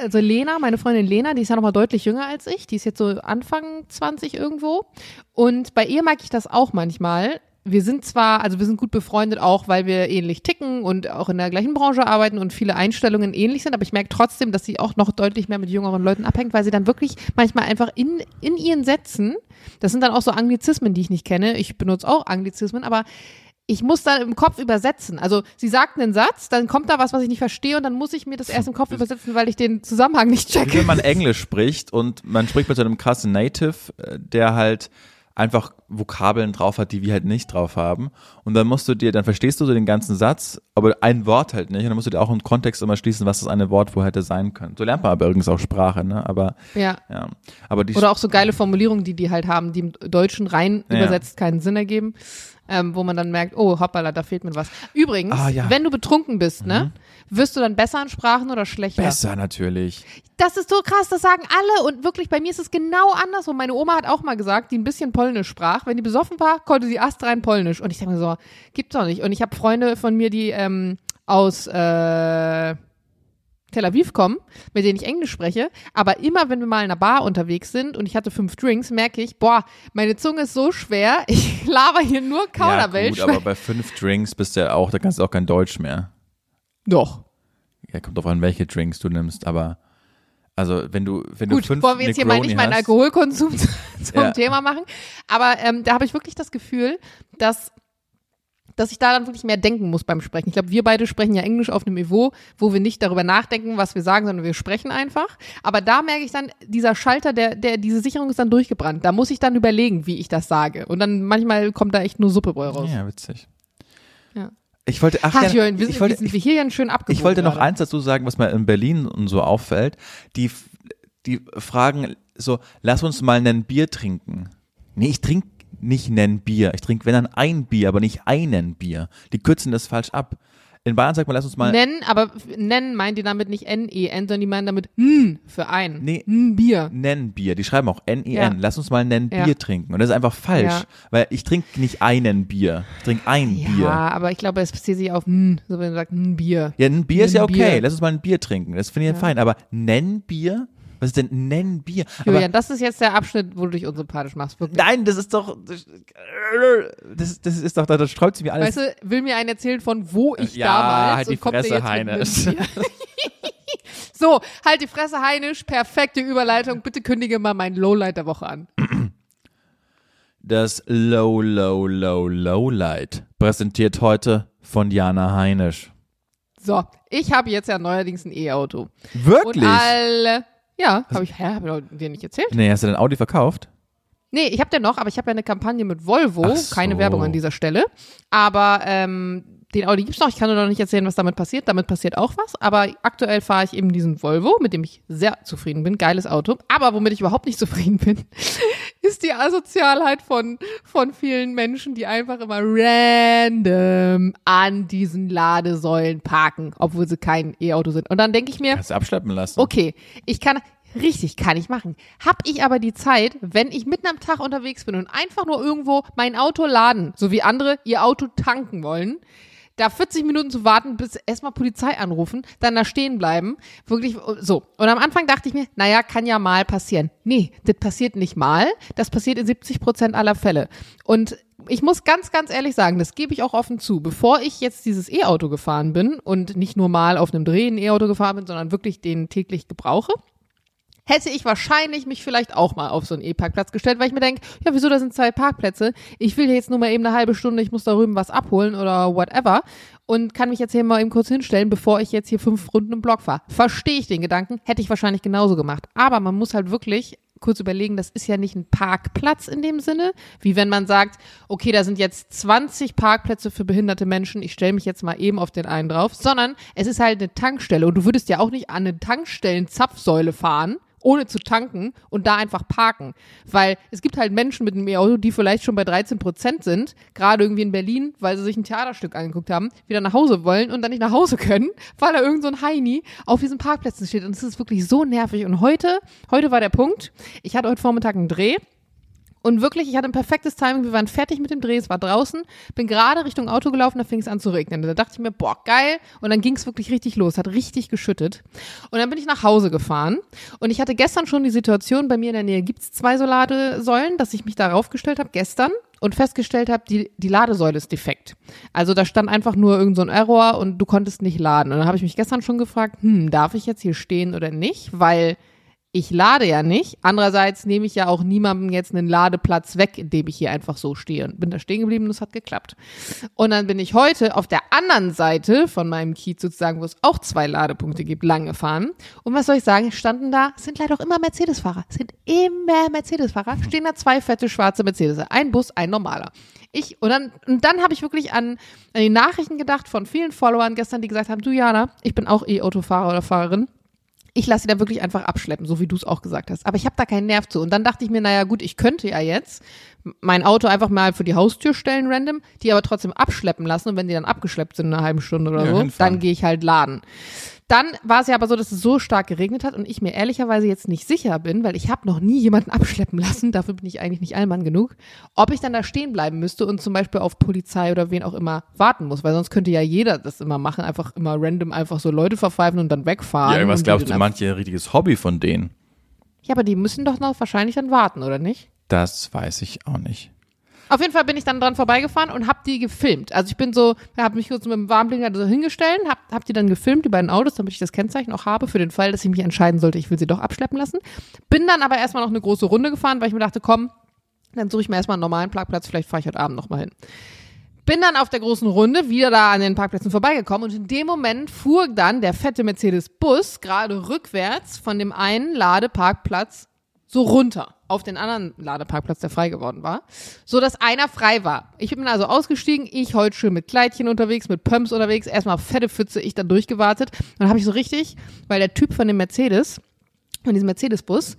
also Lena, meine Freundin Lena, die ist ja noch mal deutlich jünger als ich, die ist jetzt so Anfang 20 irgendwo. Und bei ihr mag ich das auch manchmal. Wir sind zwar, also wir sind gut befreundet auch, weil wir ähnlich ticken und auch in der gleichen Branche arbeiten und viele Einstellungen ähnlich sind, aber ich merke trotzdem, dass sie auch noch deutlich mehr mit jüngeren Leuten abhängt, weil sie dann wirklich manchmal einfach in, in ihren Sätzen, das sind dann auch so Anglizismen, die ich nicht kenne, ich benutze auch Anglizismen, aber ich muss dann im Kopf übersetzen. Also sie sagt einen Satz, dann kommt da was, was ich nicht verstehe und dann muss ich mir das erst im Kopf übersetzen, weil ich den Zusammenhang nicht checke. wenn man Englisch spricht und man spricht mit so einem krassen Native, äh, der halt einfach Vokabeln drauf hat, die wir halt nicht drauf haben. Und dann musst du dir, dann verstehst du so den ganzen Satz, aber ein Wort halt nicht. Und dann musst du dir auch im Kontext immer schließen, was das eine Wort wo hätte sein können. So lernt man aber übrigens auch Sprache, ne? Aber Ja. ja. Aber die Oder auch so geile Formulierungen, die die halt haben, die im Deutschen rein Ja. übersetzt keinen Sinn ergeben, ähm, wo man dann merkt, oh, hoppala, da fehlt mir was. Übrigens, Ah, ja. Mhm. wenn du betrunken bist, ne, wirst du dann besser an Sprachen oder schlechter? besser natürlich. Das ist so krass, das sagen alle und wirklich bei mir ist es genau andersrum. Meine Oma hat auch mal gesagt, die ein bisschen Polnisch sprach. Wenn die besoffen war, konnte sie astrein Polnisch. Und ich denke mir so, gibt's doch nicht. Und ich habe Freunde von mir, die ähm, aus äh, Tel Aviv kommen, mit denen ich Englisch spreche. Aber immer, wenn wir mal in einer Bar unterwegs sind und ich hatte fünf Drinks, merke ich, boah, meine Zunge ist so schwer. Ich laber hier nur Ja, Kauderwelsch. gut, aber bei fünf Drinks bist du ja auch, da kannst du auch kein Deutsch mehr. Doch. Ja, kommt drauf an, welche Drinks du nimmst, aber also wenn du, wenn Gut, du fünf wollen wir jetzt hier mal nicht meinen Alkoholkonsum zum Ja. Thema machen. Aber ähm, da habe ich wirklich das Gefühl, dass dass ich da dann wirklich mehr denken muss beim Sprechen. Ich glaube, wir beide sprechen ja Englisch auf einem Niveau, wo wir nicht darüber nachdenken, was wir sagen, sondern wir sprechen einfach. Aber da merke ich dann, dieser Schalter, der, der, diese Sicherung ist dann durchgebrannt. Da muss ich dann überlegen, wie ich das sage. Und dann manchmal kommt da echt nur Suppe bei raus. Ja, witzig. Ja. Ich wollte, ach, Ach, Jörn, wir, ich wollte, sind wir hier ja schön. Ich wollte noch gerade. eins dazu sagen, was mir in Berlin und so auffällt. Die, die fragen so, lass uns mal ein Bier trinken. Nee, ich trinke nicht nen Bier. Ich trinke, wenn dann ein Bier, aber nicht einen Bier. Die kürzen das falsch ab. In Bayern sagt man, lass uns mal. Nennen, aber nennen meint die damit nicht N-E-N, sondern die meinen damit N für ein. Nee. N Bier. Nen Bier. Die schreiben auch N-E-N. Ja. Lass uns mal nen Ja. Bier trinken. Und das ist einfach falsch. Ja. Weil ich trinke nicht einen Bier. Ich trinke ein Ja, Bier. aber ich glaube, es bezieht sich auf N, so wenn du sagst N Bier. Ja, ein Bier ist ja okay. Bier. Lass uns mal ein Bier trinken. Das finde ich ja. fein. Aber nen Bier? Was ist denn nen Bier? Aber Julian, das ist jetzt der Abschnitt, wo du dich unsympathisch machst. Wirklich. Nein, das ist doch. Das, das ist doch, da sträubt sie mir alles. Weißt du, will mir einen erzählen von wo ich Ja, damals halt die und kommt Fresse, jetzt Heines. So, halt die Fresse, Heinisch. Perfekte Überleitung. Bitte kündige mal mein Lowlight der Woche an. Das Low, Low, Low, Lowlight präsentiert heute von Jana Heinisch. So, ich habe jetzt ja neuerdings ein E-Auto. Wirklich? Und alle. Ja, habe ich, hä, hab ich dir nicht erzählt? nee, hast du dein Audi verkauft? Nee, ich habe den noch, aber ich habe ja eine Kampagne mit Volvo. So. Keine Werbung an dieser Stelle. Aber ähm, den Audi gibt's noch. Ich kann nur noch nicht erzählen, was damit passiert. Damit passiert auch was. Aber aktuell fahre ich eben diesen Volvo, mit dem ich sehr zufrieden bin. Geiles Auto. Aber womit ich überhaupt nicht zufrieden bin, ist die Asozialheit von, von vielen Menschen, die einfach immer random an diesen Ladesäulen parken, obwohl sie kein E-Auto sind. Und dann denke ich mir, Hast du abschleppen lassen? Okay, ich kann, richtig, kann ich machen. Hab ich aber die Zeit, wenn ich mitten am Tag unterwegs bin und einfach nur irgendwo mein Auto laden, so wie andere ihr Auto tanken wollen, da 40 Minuten zu warten, bis erstmal Polizei anrufen, dann da stehen bleiben, wirklich so. Und am Anfang dachte ich mir, naja, kann ja mal passieren. Nee, das passiert nicht mal, das passiert in 70 Prozent aller Fälle. Und ich muss ganz, ganz ehrlich sagen, das gebe ich auch offen zu. Bevor ich jetzt dieses E-Auto gefahren bin und nicht nur mal auf einem Dreh ein E-Auto gefahren bin, sondern wirklich den täglich gebrauche, hätte ich wahrscheinlich mich vielleicht auch mal auf so einen E-Parkplatz gestellt, weil ich mir denke, ja, wieso, da sind zwei Parkplätze. Ich will jetzt nur mal eben eine halbe Stunde, ich muss da drüben was abholen oder whatever und kann mich jetzt hier mal eben kurz hinstellen, bevor ich jetzt hier fünf Runden im Block fahre. Verstehe ich den Gedanken, hätte ich wahrscheinlich genauso gemacht. Aber man muss halt wirklich kurz überlegen, das ist ja nicht ein Parkplatz in dem Sinne, wie wenn man sagt, okay, da sind jetzt 20 Parkplätze für behinderte Menschen, ich stelle mich jetzt mal eben auf den einen drauf, sondern es ist halt eine Tankstelle und du würdest ja auch nicht an eine Tankstellen-Zapfsäule fahren, ohne zu tanken und da einfach parken. Weil es gibt halt Menschen mit einem E-Auto, die vielleicht schon bei 13 Prozent sind, gerade irgendwie in Berlin, weil sie sich ein Theaterstück angeguckt haben, wieder nach Hause wollen und dann nicht nach Hause können, weil da irgend so ein Heini auf diesen Parkplätzen steht. Und es ist wirklich so nervig. Und heute, heute war der Punkt, ich hatte heute Vormittag einen Dreh und wirklich, ich hatte ein perfektes Timing. Wir waren fertig mit dem Dreh, es war draußen, bin gerade Richtung Auto gelaufen, da fing es an zu regnen. Da dachte ich mir, boah, geil. Und dann ging es wirklich richtig los, hat richtig geschüttet. Und dann bin ich nach Hause gefahren. Und ich hatte gestern schon die Situation, bei mir in der Nähe gibt's zwei so Ladesäulen, dass ich mich darauf gestellt habe, gestern. Und festgestellt habe, die, die Ladesäule ist defekt. Also da stand einfach nur irgend so Error und du konntest nicht laden. Und dann habe ich mich gestern schon gefragt, hm, darf ich jetzt hier stehen oder nicht? Weil ich lade ja nicht. Andererseits nehme ich ja auch niemandem jetzt einen Ladeplatz weg, indem ich hier einfach so stehe. Und bin da stehen geblieben und es hat geklappt. Und dann bin ich heute auf der anderen Seite von meinem Kiez sozusagen, wo es auch zwei Ladepunkte gibt, lang gefahren. Und was soll ich sagen? Standen da, sind leider auch immer Mercedes-Fahrer. Es sind immer Mercedes-Fahrer. Stehen da zwei fette schwarze Mercedes. Ein Bus, ein normaler. Ich, und dann, und dann habe ich wirklich an, an die Nachrichten gedacht von vielen Followern gestern, die gesagt haben, du Jana, ich bin auch E-Autofahrer oder Fahrerin ich lasse sie da wirklich einfach abschleppen, so wie du es auch gesagt hast. Aber ich habe da keinen Nerv zu. Und dann dachte ich mir, naja gut, ich könnte ja jetzt mein Auto einfach mal für die Haustür stellen, random, die aber trotzdem abschleppen lassen. Und wenn die dann abgeschleppt sind, in einer halben Stunde oder Ja, so, hinfahren. dann gehe ich halt laden. Dann war es ja aber so, dass es so stark geregnet hat und ich mir ehrlicherweise jetzt nicht sicher bin, weil ich habe noch nie jemanden abschleppen lassen, dafür bin ich eigentlich nicht Allmann genug, ob ich dann da stehen bleiben müsste und zum Beispiel auf Polizei oder wen auch immer warten muss, weil sonst könnte ja jeder das immer machen, einfach immer random einfach so Leute verpfeifen und dann wegfahren. Ja, was glaubst du, manche ein richtiges Hobby von denen? ja, aber die müssen doch noch wahrscheinlich dann warten, oder nicht? Das weiß ich auch nicht. Auf jeden Fall bin ich dann dran vorbeigefahren und hab die gefilmt. Also ich bin so, habe mich kurz mit dem Warnblinker so hingestellt, hab, hab die dann gefilmt, die beiden Autos, damit ich das Kennzeichen auch habe, für den Fall, dass ich mich entscheiden sollte, ich will sie doch abschleppen lassen. Bin dann aber erstmal noch eine große Runde gefahren, weil ich mir dachte, komm, dann suche ich mir erstmal einen normalen Parkplatz, vielleicht fahre ich heute Abend nochmal hin. Bin dann auf der großen Runde wieder da an den Parkplätzen vorbeigekommen und in dem Moment fuhr dann der fette Mercedes-Bus gerade rückwärts von dem einen Ladeparkplatz so runter auf den anderen Ladeparkplatz, der frei geworden war, so dass einer frei war. Ich bin also ausgestiegen, ich heute schön mit Kleidchen unterwegs, mit Pumps unterwegs, erstmal fette Pfütze, ich dann durchgewartet. Dann habe ich so richtig, weil der Typ von dem Mercedes, von diesem Mercedes-Bus,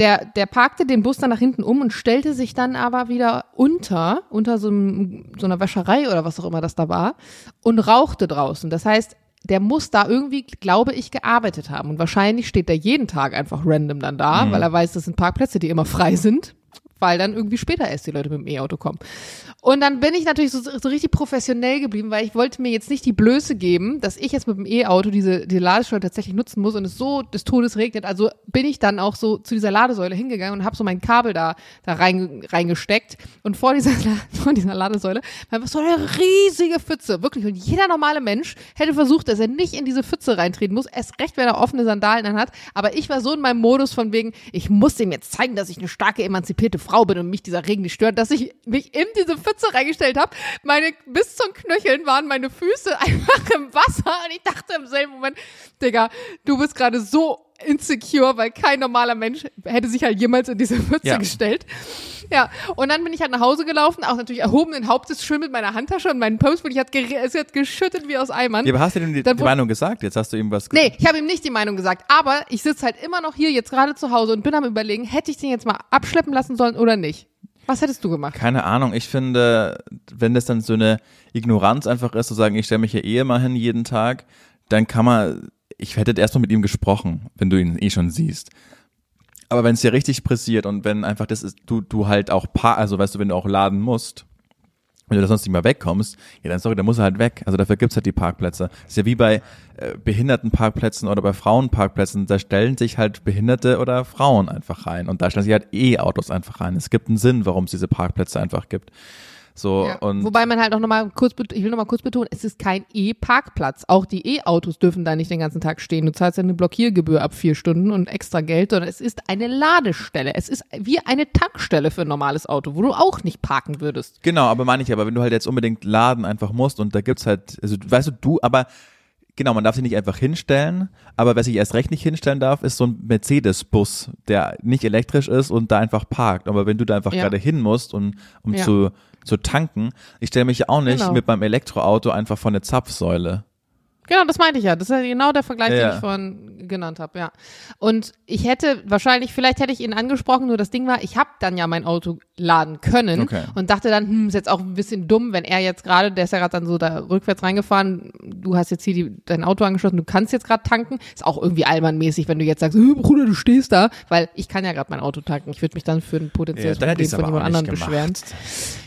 der, der parkte den Bus dann nach hinten um und stellte sich dann aber wieder unter, unter so, einem, so einer Wäscherei oder was auch immer das da war und rauchte draußen. Das heißt, der muss da irgendwie, glaube ich, gearbeitet haben. Und wahrscheinlich steht der jeden Tag einfach random dann da, Mhm. weil er weiß, das sind Parkplätze, die immer frei sind, weil dann irgendwie später erst die Leute mit dem E-Auto kommen. Und dann bin ich natürlich so, so richtig professionell geblieben, weil ich wollte mir jetzt nicht die Blöße geben, dass ich jetzt mit dem E-Auto diese, die Ladesäule tatsächlich nutzen muss und es so des Todes regnet. Also bin ich dann auch so zu dieser Ladesäule hingegangen und habe so mein Kabel da, da rein, reingesteckt und vor dieser, vor dieser Ladesäule war so eine riesige Pfütze, wirklich. Und jeder normale Mensch hätte versucht, dass er nicht in diese Pfütze reintreten muss, erst recht, wenn er offene Sandalen anhat. Aber ich war so in meinem Modus von wegen, ich muss ihm jetzt zeigen, dass ich eine starke, emanzipierte Frau bin und mich dieser Regen nicht stört, dass ich mich in diese Pfütze reingestellt habe. Meine, bis zum Knöcheln waren meine Füße einfach im Wasser und ich dachte im selben Moment, Digga, du bist gerade so insecure, weil kein normaler Mensch hätte sich halt jemals in diese Pfütze Ja. gestellt. Ja, und dann bin ich halt nach Hause gelaufen, auch natürlich erhobenen Hauptes, schön mit meiner Handtasche und meinen Postboot. Ich hat, ger- es hat geschüttet wie aus Eimern. Ja, aber hast du ihm die, Dann die Meinung gesagt? Jetzt hast du ihm was ge- Nee, ich habe ihm nicht die Meinung gesagt. Aber ich sitze halt immer noch hier, jetzt gerade zu Hause und bin am überlegen, hätte ich den jetzt mal abschleppen lassen sollen oder nicht? Was hättest du gemacht? Keine Ahnung, ich finde, wenn das dann so eine Ignoranz einfach ist, zu sagen, ich stelle mich hier eh immer hin jeden Tag, dann kann man, ich hätte erstmal mit ihm gesprochen, wenn du ihn eh schon siehst. Aber wenn es dir richtig pressiert und wenn einfach das ist, du, du halt auch paar, also weißt du, wenn du auch laden musst, wenn du da sonst nicht mehr wegkommst, ja dann sorry, dann muss er halt weg. Also dafür gibt's halt die Parkplätze. ist ja wie bei äh, Behindertenparkplätzen oder bei Frauenparkplätzen, da stellen sich halt Behinderte oder Frauen einfach rein und da stellen sich halt E-Autos einfach rein. Es gibt einen Sinn, warum es diese Parkplätze einfach gibt. So Ja. und Wobei man halt auch nochmal kurz, bet- ich will nochmal kurz betonen, es ist kein E-Parkplatz. Auch die E-Autos dürfen da nicht den ganzen Tag stehen. Du zahlst ja eine Blockiergebühr ab vier Stunden und extra Geld, sondern es ist eine Ladestelle. Es ist wie eine Tankstelle für ein normales Auto, wo du auch nicht parken würdest. Genau, aber meine ich, aber wenn du halt jetzt unbedingt laden einfach musst und da gibt's halt, also weißt du, du, aber genau, man darf sich nicht einfach hinstellen, aber wer sich erst recht nicht hinstellen darf, ist so ein Mercedes-Bus, der nicht elektrisch ist und da einfach parkt. Aber wenn du da einfach Ja. gerade hin musst, um, um Ja. zu, zu tanken, ich stelle mich ja auch nicht Genau. mit meinem Elektroauto einfach vor eine Zapfsäule. Genau, das meinte ich ja. Das ist ja genau der Vergleich, Ja. den ich vorhin genannt habe, ja. Und ich hätte wahrscheinlich, vielleicht hätte ich ihn angesprochen, nur das Ding war, ich habe dann ja mein Auto laden können Okay. und dachte dann, hm, ist jetzt auch ein bisschen dumm, wenn er jetzt gerade, der ist ja gerade dann so da rückwärts reingefahren, du hast jetzt hier die, dein Auto angeschlossen, du kannst jetzt gerade tanken. Ist auch irgendwie allmannmäßig, wenn du jetzt sagst, "Äh, Bruder, du stehst da, weil ich kann ja gerade mein Auto tanken. Ich würde mich dann für ein potenzielles hätte Problem von jemand anderem beschweren.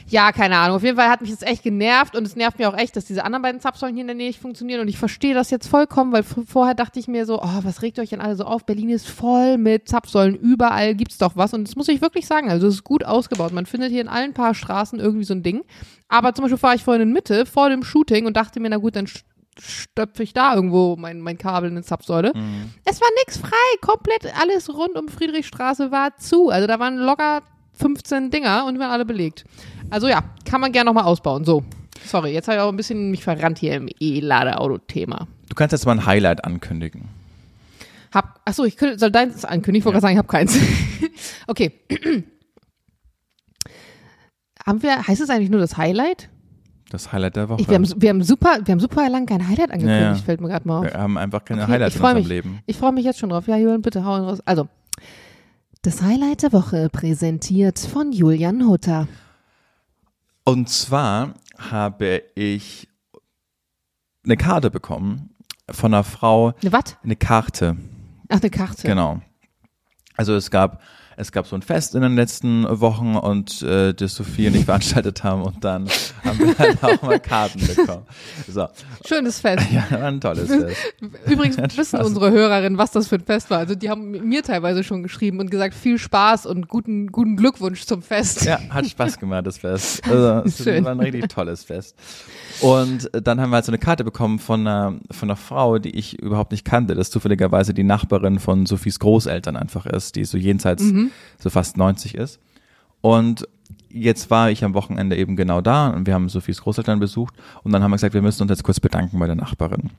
Ja, keine Ahnung. Auf jeden Fall hat mich das echt genervt und es nervt mir auch echt, dass diese anderen beiden Zapfsäulen hier in der Nähe nicht funktionieren und ich verstehe das jetzt vollkommen, weil vorher dachte ich mir so, oh, was regt euch denn alle so auf? Berlin ist voll mit Zapfsäulen, überall gibt's doch was und das muss ich wirklich sagen, also es ist gut ausgebaut. Man findet hier in allen paar Straßen irgendwie so ein Ding, aber zum Beispiel fahre ich vorhin in Mitte vor dem Shooting und dachte mir, na gut, dann st- stöpfe ich da irgendwo mein, mein Kabel in eine Zapfsäule. Es war nix frei, komplett alles rund um Friedrichstraße war zu. Also da waren locker 15 Dinger und die waren alle belegt. Also ja, kann man gerne nochmal ausbauen. So, sorry, jetzt habe ich auch ein bisschen mich verrannt hier im E-Ladeauto-Thema. Du kannst jetzt mal ein Highlight ankündigen. Hab, achso, ich könnte, soll deins ankündigen? Ich wollte gerade sagen, ich habe keins. okay. haben wir, heißt es eigentlich nur das Highlight? Das Highlight der Woche. Ich, wir, haben, wir, haben super, wir haben super lang kein Highlight angekündigt, Ja, ja. fällt mir gerade mal auf. Wir haben einfach keine Okay, Highlights ich in unserem mich. Leben. Ich freue mich jetzt schon drauf. Ja, Julian, bitte hau ihn raus. Also, das Highlight der Woche präsentiert von Julian Hutter. Und zwar habe ich eine Karte bekommen von einer Frau, Eine was? eine Karte, Ach, eine Karte. genau. Also es gab es gab so ein Fest in den letzten Wochen und äh, das Sophie und ich veranstaltet haben und dann haben wir halt auch mal Karten bekommen. So. Schönes Fest. Ja, war ein tolles Fest. Übrigens wissen unsere Hörerinnen, was das für ein Fest war. Also die haben mir teilweise schon geschrieben und gesagt, viel Spaß und guten, guten Glückwunsch zum Fest. Ja, hat Spaß gemacht, das Fest. Also, es Schön. war ein richtig tolles Fest. Und dann haben wir halt so eine Karte bekommen von einer, von einer Frau, die ich überhaupt nicht kannte, das zufälligerweise die Nachbarin von Sophies Großeltern einfach ist, die so jenseits so fast 90 ist. Und jetzt war ich am Wochenende eben genau da und wir haben Sophies Großeltern besucht und dann haben wir gesagt, wir müssen uns jetzt kurz bedanken bei der Nachbarin.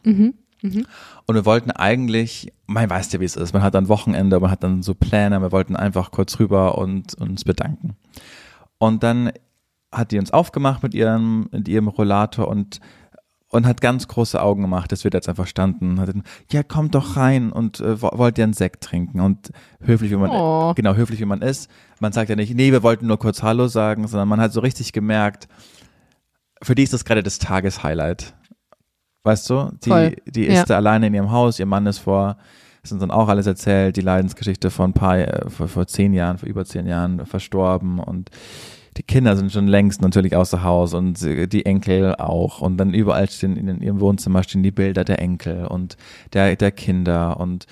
Und wir wollten eigentlich, man weiß ja, wie es ist, man hat dann Wochenende, man hat dann so Pläne, wir wollten einfach kurz rüber und uns bedanken. Und dann hat die uns aufgemacht mit ihrem, mit ihrem Rollator und und hat ganz große Augen gemacht, dass wir da jetzt einfach standen. Hat dann, ja, kommt doch rein und äh, wo- wollt ihr einen Sekt trinken? Und höflich, wie man, Oh. genau, höflich, wie man ist. Man sagt ja nicht, nee, wir wollten nur kurz Hallo sagen, sondern man hat so richtig gemerkt, für die ist das gerade das Tageshighlight. Weißt du? Die, Voll. die ist Ja. da alleine in ihrem Haus, ihr Mann ist vor, das sind dann auch alles erzählt, die Leidensgeschichte von ein paar, äh, vor, vor zehn Jahren, vor über zehn Jahren verstorben und die Kinder sind schon längst natürlich außer Haus und die Enkel auch und dann überall stehen in ihrem Wohnzimmer stehen die Bilder der Enkel und der, der Kinder und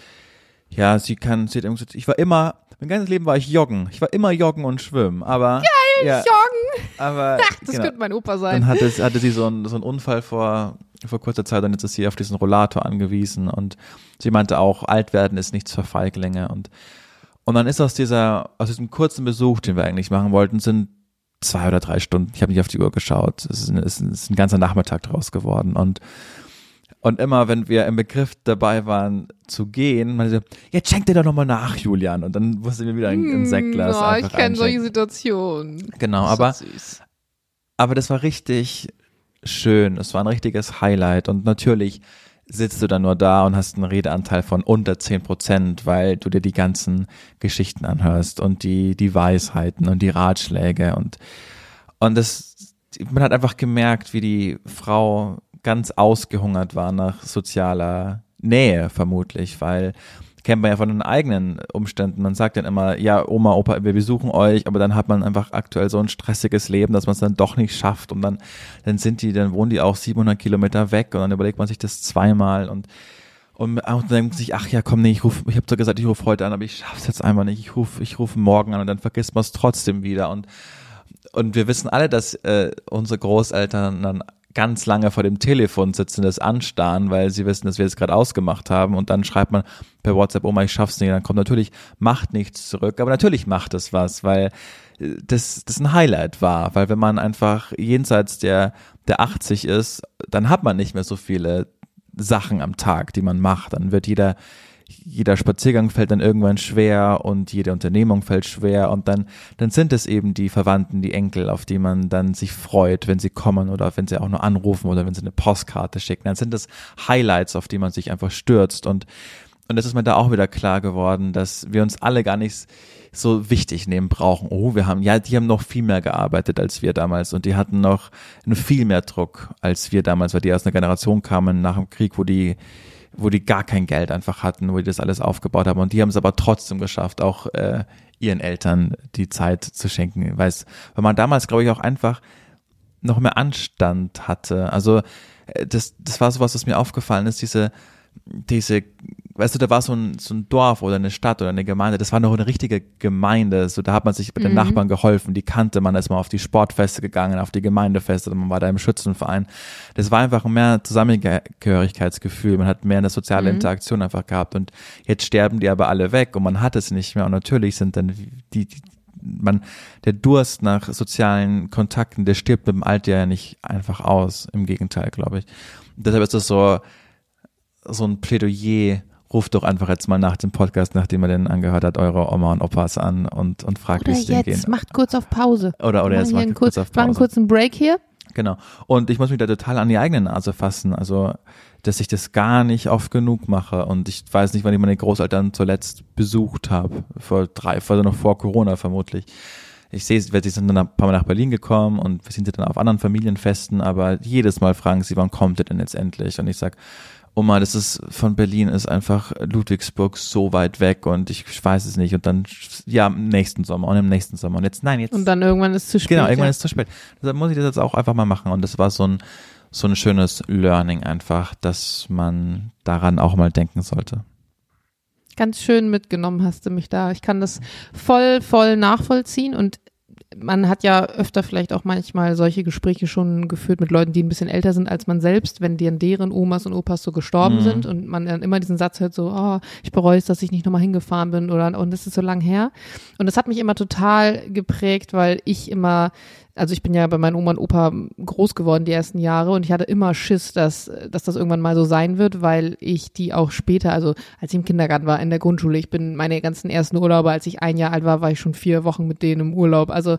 ja, sie kann, sie hat gesagt, ich war immer, mein ganzes Leben war ich joggen. Ich war immer joggen und schwimmen, aber. Geil, ja, Joggen. Aber. Das genau. könnte mein Opa Dann sein. hatte, hatte sie so einen, so einen Unfall vor, vor kurzer Zeit und jetzt ist sie auf diesen Rollator angewiesen und sie meinte auch, alt werden ist nichts für Feiglinge und, und dann ist aus dieser, aus diesem kurzen Besuch, den wir eigentlich machen wollten, sind zwei oder drei Stunden, ich habe nicht auf die Uhr geschaut, es ist, ein- es ist ein ganzer Nachmittag draus geworden und und immer, wenn wir im Begriff dabei waren zu gehen, man so, jetzt schenk dir doch nochmal nach, Julian. Und dann musste mir wieder ein, ein Sektglas oh, einfach ich kenne solche. Situationen. Genau, aber so süß. aber das war richtig schön. Es war ein richtiges Highlight. Und natürlich sitzt du dann nur da und hast einen Redeanteil von unter 10 Prozent, weil du dir die ganzen Geschichten anhörst und die, die Weisheiten und die Ratschläge und, und das, man hat einfach gemerkt, wie die Frau ganz ausgehungert war nach sozialer Nähe vermutlich, weil kennt man ja von den eigenen Umständen. Man sagt dann immer, ja, Oma, Opa, wir besuchen euch, aber dann hat man einfach aktuell so ein stressiges Leben, dass man es dann doch nicht schafft und dann, dann sind die, dann wohnen die auch 700 Kilometer weg und dann überlegt man sich das zweimal und und dann denkt man sich, ach ja, komm, nee, ich ruf, ich habe so gesagt, ich rufe heute an, aber ich schaff's jetzt einfach nicht. Ich rufe ich ruf morgen an und dann vergisst man es trotzdem wieder. Und, und wir wissen alle, dass äh, unsere Großeltern dann ganz lange vor dem Telefon sitzen, das anstarren, weil sie wissen, dass wir es gerade ausgemacht haben. Und dann schreibt man per WhatsApp, Oma, ich schaff's nicht, dann kommt natürlich, macht nichts zurück, aber natürlich macht es was, weil äh, das, das ein Highlight war, weil wenn man einfach jenseits der, der 80 ist, dann hat man nicht mehr so viele Sachen am Tag, die man macht, dann wird jeder jeder Spaziergang fällt dann irgendwann schwer und jede Unternehmung fällt schwer und dann, dann sind es eben die Verwandten, die Enkel, auf die man dann sich freut, wenn sie kommen oder wenn sie auch nur anrufen oder wenn sie eine Postkarte schicken. Dann sind es Highlights, auf die man sich einfach stürzt und, und das ist mir da auch wieder klar geworden, dass wir uns alle gar nicht so wichtig nehmen brauchen. Oh, wir haben, ja, die haben noch viel mehr gearbeitet als wir damals und die hatten noch viel mehr Druck als wir damals, weil die aus einer Generation kamen nach dem Krieg, wo die wo die gar kein Geld einfach hatten, wo die das alles aufgebaut haben. Und die haben es aber trotzdem geschafft, auch äh, ihren Eltern die Zeit zu schenken. Weil, weil man damals, glaube ich, auch einfach noch mehr Anstand hatte. Also äh, das, das war sowas, was mir aufgefallen ist, diese, diese, weißt du, da war so ein, so ein Dorf oder eine Stadt oder eine Gemeinde, das war noch eine richtige Gemeinde, so da hat man sich mit den Nachbarn geholfen, die kannte man, da ist man auf die Sportfeste gegangen, auf die Gemeindefeste, man war da im Schützenverein. Das war einfach mehr Zusammengehörigkeitsgefühl, man hat mehr eine soziale Interaktion einfach gehabt und jetzt sterben die aber alle weg und man hat es nicht mehr und natürlich sind dann die, die man, der Durst nach sozialen Kontakten, der stirbt mit dem Alter ja nicht einfach aus. Im Gegenteil, glaube ich. Deshalb ist das so, so ein Plädoyer. Ruft doch einfach jetzt mal nach dem Podcast, nachdem er den angehört hat, eure Oma und Opas an und, und fragt, wie es denen geht. macht kurz auf Pause. Oder, oder Wir jetzt einen kurz kurz, auf machen einen Pause. kurzen Break hier. Genau. Und ich muss mich da total an die eigene Nase fassen. Also, dass ich das gar nicht oft genug mache. Und ich weiß nicht, wann ich meine Großeltern zuletzt besucht habe. Vor drei, also noch vor Corona vermutlich. Ich sehe, sie sind dann ein paar Mal nach Berlin gekommen und wir sind dann auf anderen Familienfesten, aber jedes Mal fragen sie, wann kommt ihr denn jetzt endlich? Und ich sag, Oma, das ist von Berlin ist einfach Ludwigsburg so weit weg und ich weiß es nicht und dann ja im nächsten Sommer und im nächsten Sommer und jetzt nein jetzt Und dann irgendwann ist es zu spät. genau irgendwann ja. ist es zu spät. Deshalb muss ich das jetzt auch einfach mal machen und das war so ein so ein schönes Learning einfach, dass man daran auch mal denken sollte. Ganz schön mitgenommen hast du mich da. Ich kann das voll, voll nachvollziehen und man hat ja öfter vielleicht auch manchmal solche Gespräche schon geführt mit Leuten, die ein bisschen älter sind als man selbst, wenn deren, deren Omas und Opas so gestorben Mhm. sind und man dann immer diesen Satz hört so, oh, ich bereue es, dass ich nicht nochmal hingefahren bin oder und das ist so lang her. Und das hat mich immer total geprägt, weil ich immer also ich bin ja bei meinen Oma und Opa groß geworden die ersten Jahre und ich hatte immer Schiss, dass, dass das irgendwann mal so sein wird, weil ich die auch später, also als ich im Kindergarten war, in der Grundschule, ich bin meine ganzen ersten Urlaube, als ich ein Jahr alt war, war ich schon vier Wochen mit denen im Urlaub. Also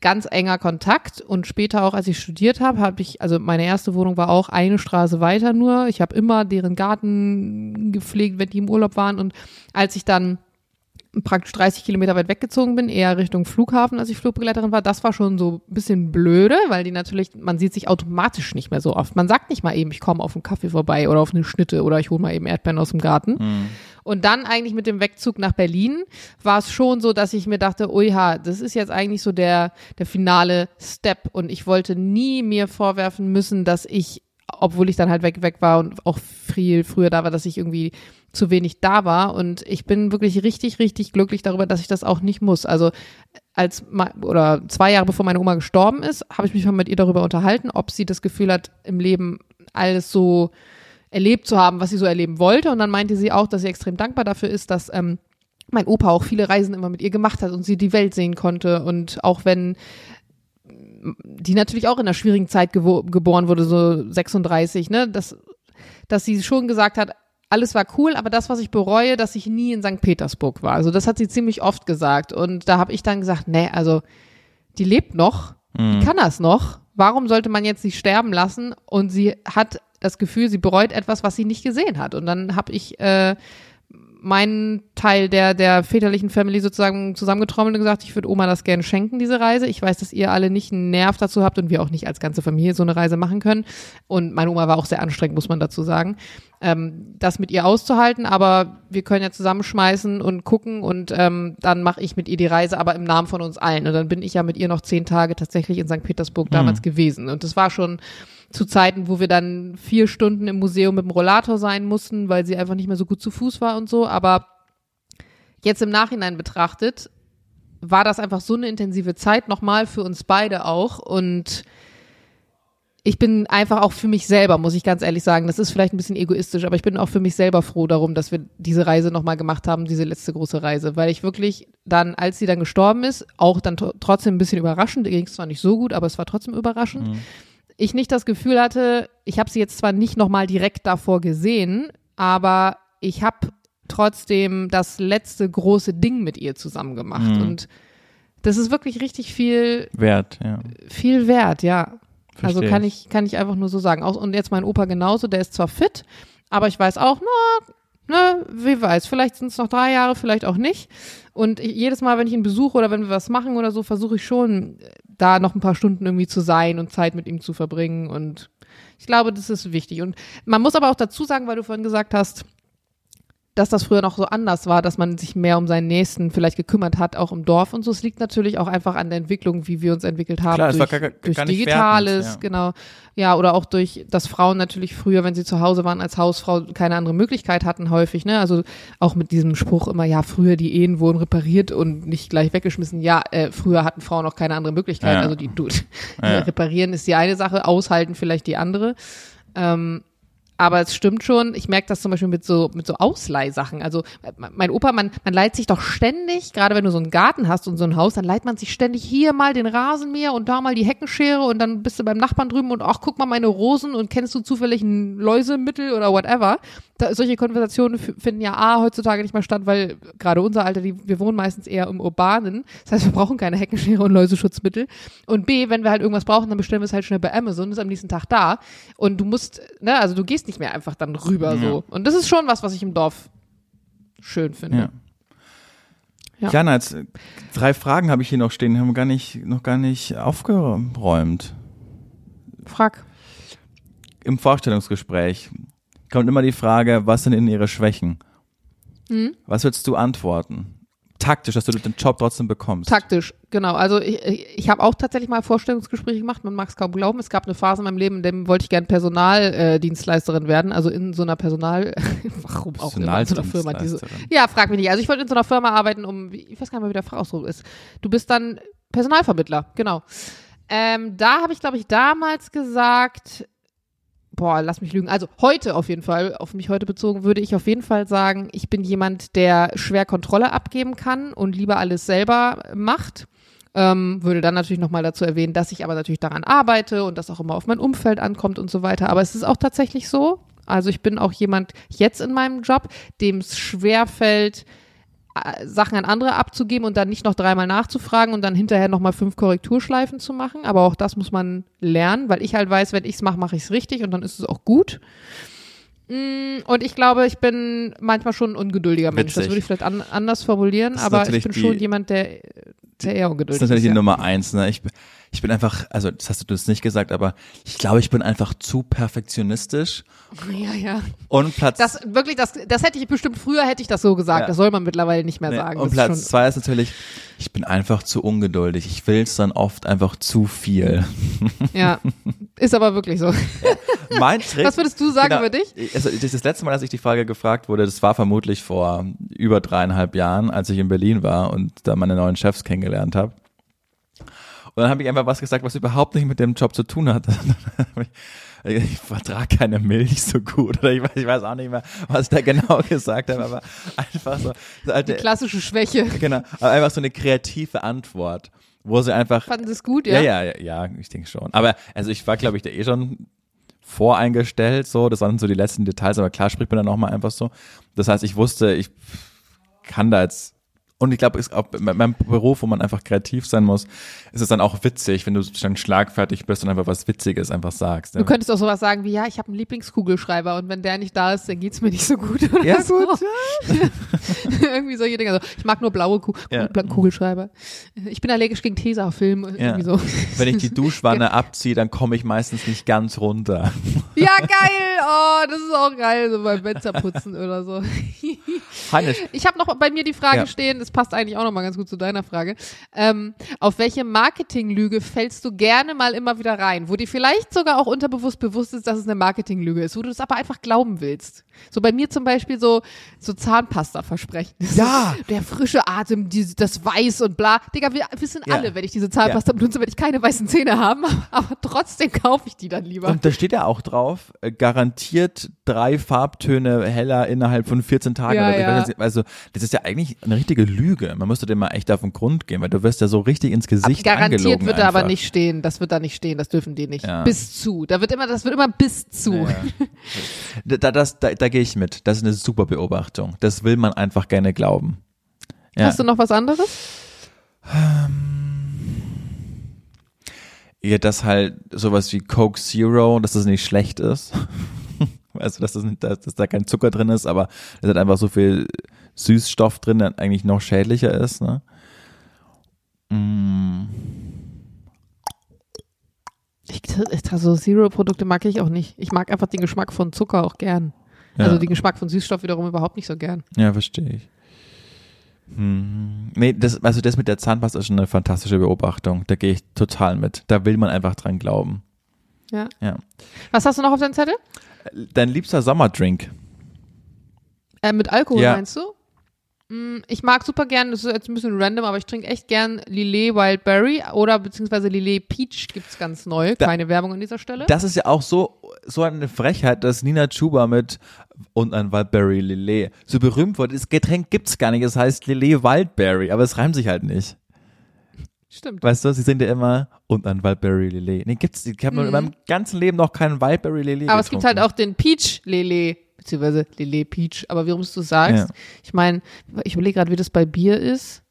ganz enger Kontakt und später auch, als ich studiert habe, habe ich, also meine erste Wohnung war auch eine Straße weiter nur. Ich habe immer deren Garten gepflegt, wenn die im Urlaub waren und als ich dann praktisch 30 Kilometer weit weggezogen bin, eher Richtung Flughafen, als ich Flugbegleiterin war. Das war schon so ein bisschen blöde, weil die natürlich, man sieht sich automatisch nicht mehr so oft. Man sagt nicht mal eben, ich komme auf einen Kaffee vorbei oder auf eine Schnitte oder ich hole mal eben Erdbeeren aus dem Garten. Und dann eigentlich mit dem Wegzug nach Berlin war es schon so, dass ich mir dachte, oha, das ist jetzt eigentlich so der, der finale Step und ich wollte nie mir vorwerfen müssen, dass ich obwohl ich dann halt weg, weg war und auch viel früher da war, dass ich irgendwie zu wenig da war. Und ich bin wirklich richtig, richtig glücklich darüber, dass ich das auch nicht muss. Also als oder zwei Jahre bevor meine Oma gestorben ist, habe ich mich mal mit ihr darüber unterhalten, ob sie das Gefühl hat, im Leben alles so erlebt zu haben, was sie so erleben wollte. Und dann meinte sie auch, dass sie extrem dankbar dafür ist, dass ähm, mein Opa auch viele Reisen immer mit ihr gemacht hat und sie die Welt sehen konnte. Und auch wenn die natürlich auch in einer schwierigen Zeit geboren wurde, so 36, ne, dass, dass sie schon gesagt hat, alles war cool, aber das, was ich bereue, dass ich nie in St. Petersburg war. Also das hat sie ziemlich oft gesagt. Und da habe ich dann gesagt, nee, also die lebt noch, die kann das noch. Warum sollte man jetzt sie sterben lassen? Und sie hat das Gefühl, sie bereut etwas, was sie nicht gesehen hat. Und dann habe ich äh, meinen Teil der, der väterlichen Family sozusagen zusammengetrommelt und gesagt, ich würde Oma das gerne schenken, diese Reise. Ich weiß, dass ihr alle nicht einen Nerv dazu habt und wir auch nicht als ganze Familie so eine Reise machen können. Und meine Oma war auch sehr anstrengend, muss man dazu sagen, ähm, das mit ihr auszuhalten. Aber wir können ja zusammenschmeißen und gucken und ähm, dann mache ich mit ihr die Reise, aber im Namen von uns allen. Und dann bin ich ja mit ihr noch zehn Tage tatsächlich in St. Petersburg damals gewesen. Und das war schon zu Zeiten, wo wir dann vier Stunden im Museum mit dem Rollator sein mussten, weil sie einfach nicht mehr so gut zu Fuß war und so. Aber jetzt im Nachhinein betrachtet, war das einfach so eine intensive Zeit nochmal für uns beide auch. Und ich bin einfach auch für mich selber, muss ich ganz ehrlich sagen, das ist vielleicht ein bisschen egoistisch, aber ich bin auch für mich selber froh darum, dass wir diese Reise nochmal gemacht haben, diese letzte große Reise, weil ich wirklich dann, als sie dann gestorben ist, auch dann tr- trotzdem ein bisschen überraschend, ging es zwar nicht so gut, aber es war trotzdem überraschend, ich nicht das Gefühl hatte, ich habe sie jetzt zwar nicht nochmal direkt davor gesehen, aber ich habe trotzdem das letzte große Ding mit ihr zusammen gemacht Mhm. und das ist wirklich richtig viel Wert, ja. viel wert, ja. Also Versteh kann ich. ich, kann ich einfach nur so sagen. Auch, und jetzt mein Opa genauso, der ist zwar fit, aber ich weiß auch, na, ne, wie weiß, vielleicht sind es noch drei Jahre, vielleicht auch nicht. Und ich, jedes Mal, wenn ich ihn besuche oder wenn wir was machen oder so, versuche ich schon, da noch ein paar Stunden irgendwie zu sein und Zeit mit ihm zu verbringen. Und ich glaube, das ist wichtig. Und man muss aber auch dazu sagen, weil du vorhin gesagt hast, dass das früher noch so anders war, dass man sich mehr um seinen Nächsten vielleicht gekümmert hat, auch im Dorf und so. Es liegt natürlich auch einfach an der Entwicklung, wie wir uns entwickelt haben. Klar, es war durch, gar- gar- durch Digitales, wertend, ja. genau. Ja, oder auch durch, dass Frauen natürlich früher, wenn sie zu Hause waren als Hausfrau, keine andere Möglichkeit hatten häufig, ne? Also auch mit diesem Spruch immer, ja, früher die Ehen wurden repariert und nicht gleich weggeschmissen. Ja, äh, früher hatten Frauen auch keine andere Möglichkeit. Ja. Also die, du, Ja. reparieren ist die eine Sache, aushalten vielleicht die andere. Ähm, aber es stimmt schon, ich merke das zum Beispiel mit so, mit so Ausleihsachen. Also äh, mein Opa, man, man leiht sich doch ständig, gerade wenn du so einen Garten hast und so ein Haus, dann leiht man sich ständig hier mal den Rasenmäher und da mal die Heckenschere und dann bist du beim Nachbarn drüben und ach, guck mal meine Rosen und kennst du zufällig ein Läusemittel oder whatever. Da, solche Konversationen finden ja A heutzutage nicht mehr statt, weil gerade unser Alter, die, wir wohnen meistens eher im Urbanen. Das heißt, wir brauchen keine Heckenschere und Läuseschutzmittel. Und B, wenn wir halt irgendwas brauchen, dann bestellen wir es halt schnell bei Amazon, ist am nächsten Tag da. Und du musst, ne, also du gehst nicht mehr einfach dann rüber Ja. so. Und das ist schon was, was ich im Dorf schön finde. Ja. Ja. Jana, jetzt äh, drei Fragen habe ich hier noch stehen, die haben wir gar nicht, noch gar nicht aufgeräumt. Frag. Im Vorstellungsgespräch kommt immer die Frage, was sind in ihre Schwächen? Hm? Was würdest du antworten? Taktisch, dass du den Job trotzdem bekommst. Taktisch, genau. Also ich, ich, habe auch tatsächlich mal Vorstellungsgespräche gemacht, man mag es kaum glauben. Es gab eine Phase in meinem Leben, in dem wollte ich gerne Personaldienstleisterin werden, also in so einer Personal, warum auch immer, in so einer Firma. Diese, ja, frag mich nicht. Also ich wollte in so einer Firma arbeiten, um, ich weiß gar nicht mehr, wie der Fachausdruck ist. Du bist dann Personalvermittler, genau. Ähm, da habe ich, glaube ich, damals gesagt, boah, lass mich lügen. Also heute auf jeden Fall, auf mich heute bezogen, würde ich auf jeden Fall sagen, ich bin jemand, der schwer Kontrolle abgeben kann und lieber alles selber macht. Ähm, würde dann natürlich nochmal dazu erwähnen, dass ich aber natürlich daran arbeite und das auch immer auf mein Umfeld ankommt und so weiter. Aber es ist auch tatsächlich so. Also ich bin auch jemand jetzt in meinem Job, dem es schwerfällt, äh, Sachen an andere abzugeben und dann nicht noch dreimal nachzufragen und dann hinterher nochmal fünf Korrekturschleifen zu machen. Aber auch das muss man lernen, weil ich halt weiß, wenn ich es mache, mache ich es richtig und dann ist es auch gut. Mm, und ich glaube, ich bin manchmal schon ein ungeduldiger Mensch. Witzig. Das würde ich vielleicht an, anders formulieren, aber ich bin schon jemand, der, der eher ungeduldig ist. Das ist natürlich ja. die Nummer eins. Ne? Ich, ich bin einfach, also das hast du das nicht gesagt, aber ich glaube, ich bin einfach zu perfektionistisch. Ja, ja. Und Platz. Das wirklich, das, das hätte ich bestimmt früher hätte ich das so gesagt. Ja. Das soll man mittlerweile nicht mehr nee, sagen. Und das Platz ist zwei ist natürlich, ich bin einfach zu ungeduldig. Ich will es dann oft einfach zu viel. Ja, ist aber wirklich so. Ja. Mein Trick. Was würdest du sagen genau, über dich? Also das letzte Mal, als ich die Frage gefragt wurde, das war vermutlich vor über dreieinhalb Jahren, als ich in Berlin war und da meine neuen Chefs kennengelernt habe. Und dann habe ich einfach was gesagt, was überhaupt nicht mit dem Job zu tun hat. ich vertrage keine Milch so gut oder ich weiß, ich weiß auch nicht mehr, was ich da genau gesagt habe, aber einfach so. so alte, Die klassische Schwäche. Genau, aber einfach so eine kreative Antwort, wo sie einfach. Fanden sie es gut, ja? Ja, ja, ja, ich denke schon. Aber also ich war, glaube ich, da eh schon voreingestellt, so, das waren so die letzten Details, aber klar spricht man dann nochmal einfach so. Das heißt, ich wusste, ich kann da jetzt und ich glaube, auch beim Beruf, wo man einfach kreativ sein muss, ist es dann auch witzig, wenn du dann schlagfertig bist und einfach was Witziges einfach sagst. Ja. Du könntest auch sowas sagen wie, ja, ich habe einen Lieblingskugelschreiber und wenn der nicht da ist, dann geht's mir nicht so gut. Oder ja, so. gut. Ja. irgendwie solche Dinge. Also, ich mag nur blaue Ku ja. Kugelschreiber. Ich bin allergisch gegen Tesafilm. Irgendwie so. Wenn ich die Duschwanne abziehe, dann komme ich meistens nicht ganz runter. Ja, geil. Oh, das ist auch geil, so beim Fensterputzen oder so. Hannes. Ich habe noch bei mir die Frage stehen, das passt eigentlich auch noch mal ganz gut zu deiner Frage. Ähm, auf welche Marketinglüge fällst du gerne mal immer wieder rein, wo dir vielleicht sogar auch unterbewusst bewusst ist, dass es eine Marketinglüge ist, wo du es aber einfach glauben willst? So bei mir zum Beispiel so, so Zahnpasta-Versprechen. Ja. Der frische Atem, die, das Weiß und bla. Digga, wir wissen ja. alle, wenn ich diese Zahnpasta ja. benutze, werde ich keine weißen Zähne haben, aber trotzdem kaufe ich die dann lieber. Und da steht ja auch drauf, äh, garantiert drei Farbtöne heller innerhalb von 14 Tagen. Ja, ja. Also das ist ja eigentlich eine richtige Lüge. Man müsste dem mal echt auf den Grund gehen, weil du wirst ja so richtig ins Gesicht aber Garantiert wird da aber nicht stehen. Das wird da nicht stehen. Das dürfen die nicht. Bis zu. Da wird immer, das wird immer bis zu. da, das, da, da gehe ich mit. Das ist eine super Beobachtung. Das will man einfach gerne glauben. Ja. Hast du noch was anderes? Ähm, ja, dass halt sowas wie Coke Zero, dass das nicht schlecht ist. also, dass, das nicht, dass da kein Zucker drin ist, aber es hat einfach so viel Süßstoff drin, der eigentlich noch schädlicher ist. Ne? Mm. Ich, also Zero-Produkte mag ich auch nicht. Ich mag einfach den Geschmack von Zucker auch gern. Ja. Also den Geschmack von Süßstoff wiederum überhaupt nicht so gern. Ja, verstehe ich. Hm. Nee, das, also das mit der Zahnpasta ist schon eine fantastische Beobachtung. Da gehe ich total mit. Da will man einfach dran glauben. Ja. ja. Was hast du noch auf deinem Zettel? Dein liebster Sommerdrink. Äh, mit Alkohol ja. meinst du? Mm, ich mag super gern, das ist jetzt ein bisschen random, aber ich trinke echt gern Lillet Wildberry oder beziehungsweise Lillet Peach gibt's ganz neu. Da, Keine Werbung an dieser Stelle. Das ist ja auch so, so eine Frechheit, dass Nina Chuba mit und ein Wildberry Lillet so berühmt wurde. Das Getränk gibt's gar nicht, es heißt Lillet Wildberry, aber es reimt sich halt nicht. Stimmt. Weißt du, sie sind ja immer und ein Wildberry Lillet. Nee, gibt's, ich habe mhm. in meinem ganzen Leben noch keinen Wildberry Lillet Aber getrunken. es gibt halt auch den Peach Lillet beziehungsweise Lillet Peach. Aber warum du sagst, ja. ich meine, ich überlege gerade, wie das bei Bier ist.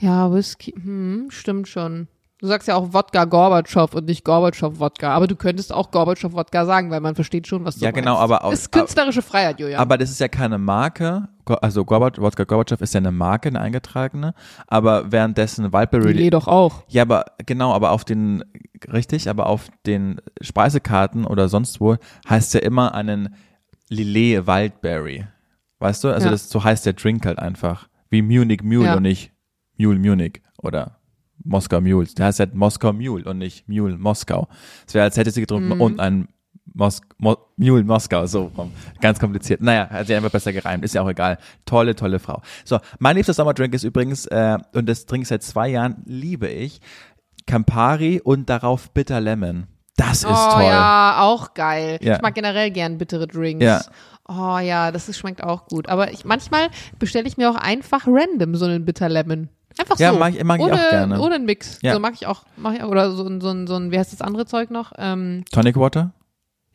Ja, Whisky, hm, stimmt schon. Du sagst ja auch Wodka Gorbatschow und nicht Gorbatschow Wodka, aber du könntest auch Gorbatschow Wodka sagen, weil man versteht schon, was du ja, meinst. Ja, genau, aber auch, das ist künstlerische Freiheit, Julia. Aber das ist ja keine Marke, also Gorbat, Wodka Gorbatschow ist ja eine Marke, eine eingetragene, aber währenddessen Wildberry Lillet doch auch. Ja, aber genau, aber auf den richtig, aber auf den Speisekarten oder sonst wo heißt ja immer einen Lillet Wildberry. Weißt du? Also Ja. das so heißt der Drink halt einfach. Wie Munich Mule Ja. und nicht Mule Munich oder Moskau Mules. Der heißt halt Moskau Mule und nicht Mule Moskau. Es wäre, als hätte sie getrunken Mhm. und ein Mos Mo Mule Moskau, so rum. Ganz kompliziert. Naja, hat sie einfach besser gereimt. Ist ja auch egal. Tolle, tolle Frau. So, mein liebster Sommerdrink ist übrigens, äh, und das trinke ich seit zwei Jahren, liebe ich, Campari und darauf Bitter Lemon. Das ist oh toll. ja, auch geil. Ja. Ich mag generell gern bittere Drinks. Ja. Oh ja, das ist, schmeckt auch gut. Aber ich, manchmal bestelle ich mir auch einfach random so einen Bitter Lemon. Einfach Ja, so. mag ich- mag ich ohne, auch gerne. Ohne einen Mix. Ja. So mag ich auch. Mag ich oder so, ein- so, ein- so ein, wie heißt das andere Zeug noch? Ähm, Tonic Water?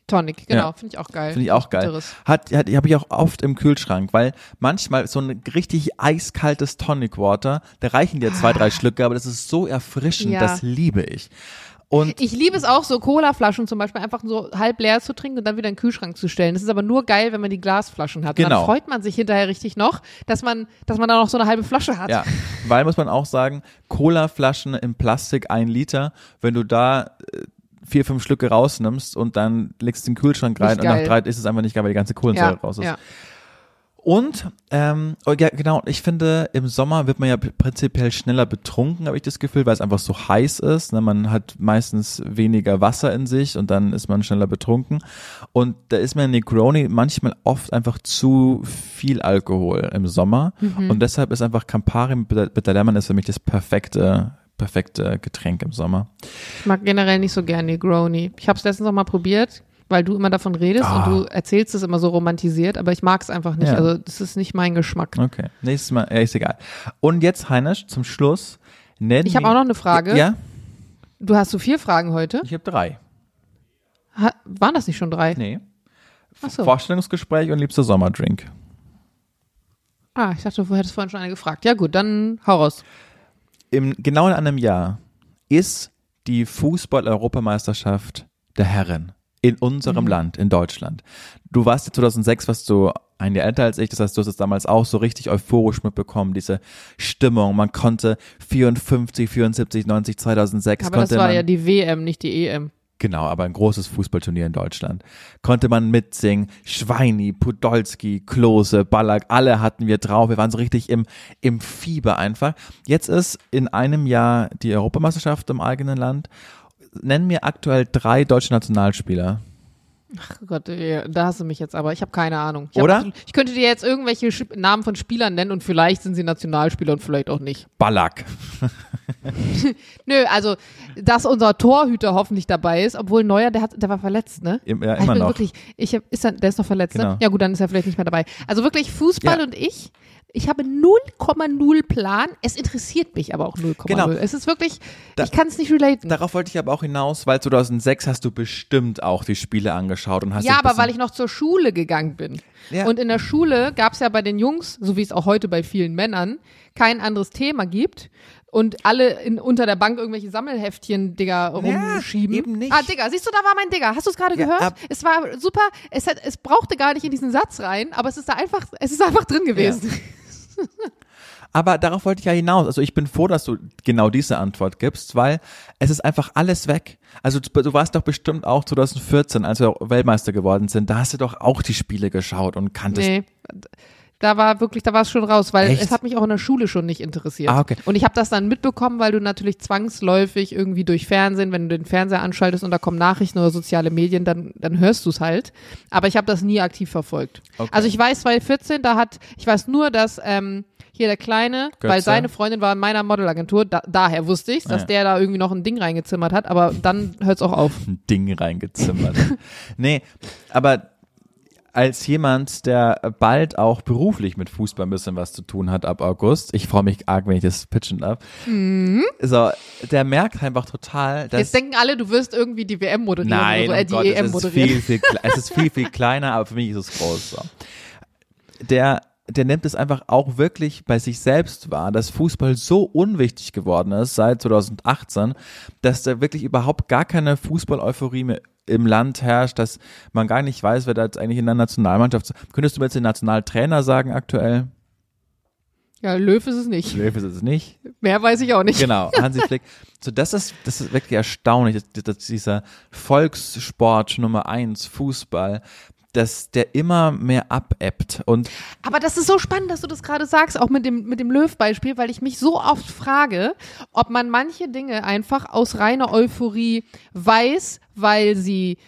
Tonic, genau. Ja. Finde ich auch geil. Finde ich auch geil. Bitteres. Hat, hat habe ich auch oft im Kühlschrank, weil manchmal so ein richtig eiskaltes Tonic Water, da reichen dir zwei, drei Schlücke, aber das ist so erfrischend, Ja. das liebe ich. Und Ich liebe es auch, so Cola-Flaschen zum Beispiel einfach so halb leer zu trinken und dann wieder in den Kühlschrank zu stellen. Das ist aber nur geil, wenn man die Glasflaschen hat. Und Genau. dann freut man sich hinterher richtig noch, dass man, dass man da noch so eine halbe Flasche hat. ja, weil muss man auch sagen, Cola-Flaschen im Plastik ein Liter, wenn du da äh, vier, fünf Schlücke rausnimmst und dann legst du den Kühlschrank rein Nicht und nach drei ist es einfach nicht geil, weil die ganze Kohlensäure ja, raus ist. ja. Und, ähm, oh, ja, genau, ich finde, im Sommer wird man ja prinzipiell schneller betrunken, habe ich das Gefühl, weil es einfach so heiß ist. Ne? Man hat meistens weniger Wasser in sich und dann ist man schneller betrunken. Und da ist mir Negroni manchmal oft einfach zu viel Alkohol im Sommer. Mhm. Und deshalb ist einfach Campari mit Bitter- Bitter Lemon ist für mich das perfekte, perfekte Getränk im Sommer. Ich mag generell nicht so gerne Negroni. Ich habe es letztens noch mal probiert, weil du immer davon redest Ah. und du erzählst es immer so romantisiert, aber ich mag es einfach nicht. Ja. Also das ist nicht mein Geschmack. Okay, nächstes Mal, ja, ist egal. Und jetzt, Heinisch, zum Schluss. Nenn Ich habe auch noch eine Frage. Ja, Du hast so vier Fragen heute. ich habe drei. Ha waren das nicht schon drei? Nee. So. Vorstellungsgespräch und liebster Sommerdrink. Ah, ich dachte, du hättest vorhin schon eine gefragt. Ja gut, dann hau raus. Im, genau in einem Jahr ist die Fußball-Europameisterschaft der Herren in unserem Land, in Deutschland. Du warst ja 2006, warst du ein Jahr älter als ich, das heißt, du hast es damals auch so richtig euphorisch mitbekommen, diese Stimmung. Man konnte 54, 74, 90, 2006 Aber das war ja die WM, nicht die EM. Genau, aber ein großes Fußballturnier in Deutschland. Konnte man mitsingen. Schweini, Podolski, Klose, Ballack, alle hatten wir drauf. Wir waren so richtig im, im Fieber einfach. Jetzt ist in einem Jahr die Europameisterschaft im eigenen Land. Nenn mir aktuell drei deutsche Nationalspieler. Ach Gott, ey, da hast du mich jetzt aber. Ich habe keine Ahnung. Ich Oder? absolut- ich könnte dir jetzt irgendwelche Namen von Spielern nennen und vielleicht sind sie Nationalspieler und vielleicht auch nicht. Ballack. Nö, also, dass unser Torhüter hoffentlich dabei ist, obwohl Neuer, der, hat, der war verletzt, ne? Ja, ich immer bin noch. wirklich, ich hab, ist er, der ist noch verletzt, Genau. ne? Ja gut, dann ist er vielleicht nicht mehr dabei. Also wirklich Fußball Ja. und ich, ich habe 0,0 Plan. Es interessiert mich aber auch 0,0. Genau. Es ist wirklich, Da- ich kann es nicht relaten. Darauf wollte ich aber auch hinaus, weil 2006 hast du bestimmt auch die Spiele angeschaut und hast ja, aber weil ich noch zur Schule gegangen bin. Ja. Und in der Schule gab es ja bei den Jungs, so wie es auch heute bei vielen Männern, kein anderes Thema gibt. Und alle in, unter der Bank irgendwelche Sammelheftchen, Digga, rumschieben. eben nicht. Ah, Digga, siehst du, da war mein Digga. Hast du es gerade Ja, gehört? es war super. Es, hat, es brauchte gar nicht in diesen Satz rein, aber es ist da einfach, es ist einfach drin gewesen. Aber darauf wollte ich ja hinaus. Also ich bin froh, dass du genau diese Antwort gibst, weil es ist einfach alles weg. Also du, warst doch bestimmt auch 2014, als wir Weltmeister geworden sind, da hast du doch auch die Spiele geschaut und kanntest. Nee. Da war wirklich, da war es schon raus, weil Echt? es hat mich auch in der Schule schon nicht interessiert. Ah, okay. Und ich habe das dann mitbekommen, weil du natürlich zwangsläufig irgendwie durch Fernsehen, wenn du den Fernseher anschaltest und da kommen Nachrichten oder soziale Medien, dann, dann hörst du es halt. Aber ich habe das nie aktiv verfolgt. Okay. Also ich weiß 2014, da hat, ich weiß nur, dass ähm, hier der Kleine, weil Götze? seine Freundin war in meiner Modelagentur, da, daher wusste ich, dass Ja. der da irgendwie noch ein Ding reingezimmert hat, aber dann hört es auch auf. ein Ding reingezimmert. nee, aber als jemand, der bald auch beruflich mit Fußball ein bisschen was zu tun hat ab August, ich freue mich arg, wenn ich das pitchen darf, so, der merkt einfach total, dass Jetzt denken alle, du wirst irgendwie die WM moderieren Nein, oder so, äh, die Gottes, EM es ist moderieren. viel, viel, es ist viel, viel kleiner, aber für mich ist es groß. So. Der, der nimmt es einfach auch wirklich bei sich selbst wahr, dass Fußball so unwichtig geworden ist seit 2018, dass da wirklich überhaupt gar keine Fußball-Euphorie mehr im Land herrscht, dass man gar nicht weiß, wer da jetzt eigentlich in der Nationalmannschaft. Könntest du mir jetzt den Nationaltrainer sagen aktuell? Ja, Löw ist es nicht. Löw ist es nicht. Mehr weiß ich auch nicht. Genau, Hansi Flick. So, das ist, das ist wirklich erstaunlich, dass, dass dieser Volkssport Nummer eins, Fußball, dass der immer mehr abebbt. Und Aber das ist so spannend, dass du das gerade sagst, auch mit dem, mit dem Löw-Beispiel, weil ich mich so oft frage, ob man manche Dinge einfach aus reiner Euphorie weiß, weil sie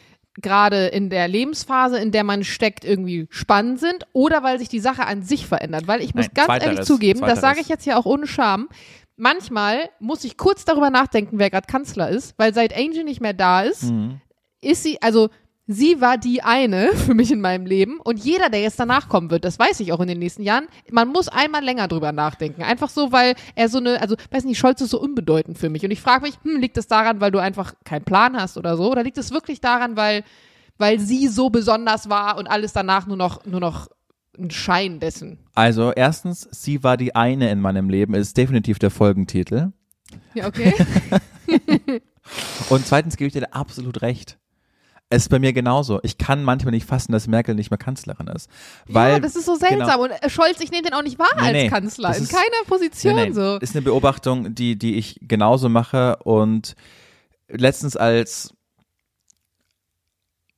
gerade in der Lebensphase, in der man steckt, irgendwie spannend sind oder weil sich die Sache an sich verändert. Weil ich muss Nein, ganz zweiteres, ehrlich zugeben, das sage zweiteres. ich jetzt hier auch ohne Scham, manchmal muss ich kurz darüber nachdenken, wer gerade Kanzler ist, weil seit Angie nicht mehr da ist, Mhm. ist sie, also sie war die eine für mich in meinem Leben und jeder, der jetzt danach kommen wird, das weiß ich auch in den nächsten Jahren, man muss einmal länger drüber nachdenken. Einfach so, weil er so eine, also weiß nicht, Scholz ist so unbedeutend für mich und ich frage mich, hm, liegt es daran, weil du einfach keinen Plan hast oder so oder liegt es wirklich daran, weil weil sie so besonders war und alles danach nur noch nur noch ein Schein dessen. also erstens, sie war die eine in meinem Leben, ist definitiv der Folgentitel. Ja, okay. Und zweitens gebe ich dir da absolut recht. Es ist bei mir genauso. Ich kann manchmal nicht fassen, dass Merkel nicht mehr Kanzlerin ist. Weil, ja, das ist so seltsam genau. und äh, Scholz, ich nehme den auch nicht wahr Nee, als nee, Kanzler in ist- keiner Position nein, so. Ist eine Beobachtung, die, die ich genauso mache. Und letztens, als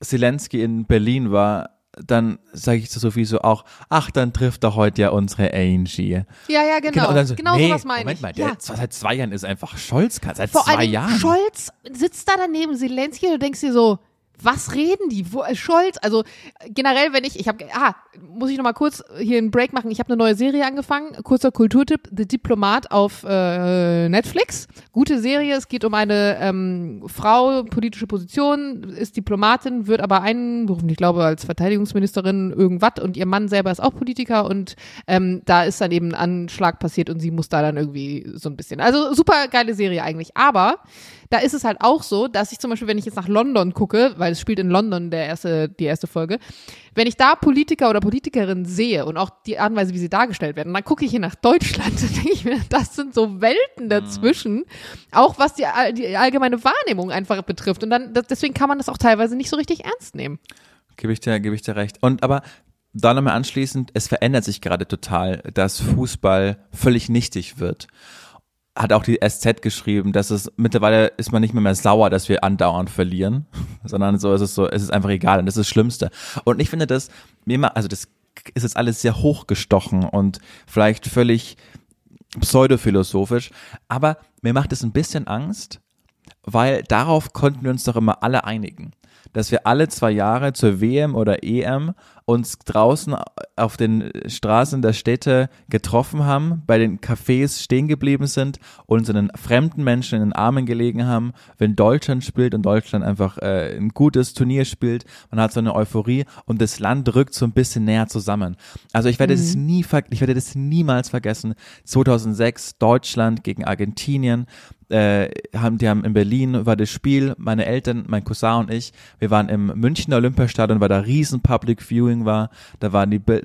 Zelensky in Berlin war, dann sage ich zu Sophie so auch, ach, dann trifft er heute ja unsere Angie. Ja, ja, genau. und dann so, genau nee, sowas meine Moment ich. mal, der ja. seit zwei Jahren ist einfach Scholz, seit Vor zwei Jahren. Scholz sitzt da daneben Zelensky und du denkst dir so, was reden die? Wo, äh, Scholz, also generell, wenn ich, ich habe, ah, muss ich noch mal kurz hier einen Break machen. Ich habe eine neue Serie angefangen, kurzer Kulturtipp, The Diplomat auf äh, Netflix. Gute Serie, es geht um eine ähm, Frau, politische Position, ist Diplomatin, wird aber einberufen, ich glaube als Verteidigungsministerin irgendwas und ihr Mann selber ist auch Politiker und ähm, da ist dann eben ein Anschlag passiert und sie muss da dann irgendwie so ein bisschen, also super geile Serie eigentlich, aber da ist es halt auch so, dass ich zum Beispiel, wenn ich jetzt nach London gucke, weil es spielt in London der erste, die erste Folge, wenn ich da Politiker oder Politikerinnen sehe und auch die Art und Weise, wie sie dargestellt werden, dann gucke ich hier nach Deutschland, dann denke ich mir, das sind so Welten dazwischen, auch was die, die allgemeine Wahrnehmung einfach betrifft. Und dann, deswegen kann man das auch teilweise nicht so richtig ernst nehmen. Gebe ich dir, gebe ich dir recht. Und aber da nochmal anschließend, es verändert sich gerade total, dass Fußball völlig nichtig wird. Hat auch die SZ geschrieben, dass es mittlerweile ist man nicht mehr, mehr sauer, dass wir andauernd verlieren, sondern so ist es so, es ist einfach egal und das ist das Schlimmste. Und ich finde das, also das ist jetzt alles sehr hochgestochen und vielleicht völlig pseudophilosophisch, aber mir macht es ein bisschen Angst, weil darauf konnten wir uns doch immer alle einigen, dass wir alle zwei Jahre zur WM oder EM uns draußen auf den Straßen der Städte getroffen haben, bei den Cafés stehen geblieben sind, uns einen fremden Menschen in den Armen gelegen haben, wenn Deutschland spielt und Deutschland einfach äh, ein gutes Turnier spielt, man hat so eine Euphorie und das Land rückt so ein bisschen näher zusammen. Also ich werde das nie, ver ich werde das niemals vergessen. 2006 Deutschland gegen Argentinien äh, haben, die haben in Berlin war das Spiel, meine Eltern, mein Cousin und ich, wir waren im Münchner Olympiastadion, weil da riesen Public Viewing war, da war die äh,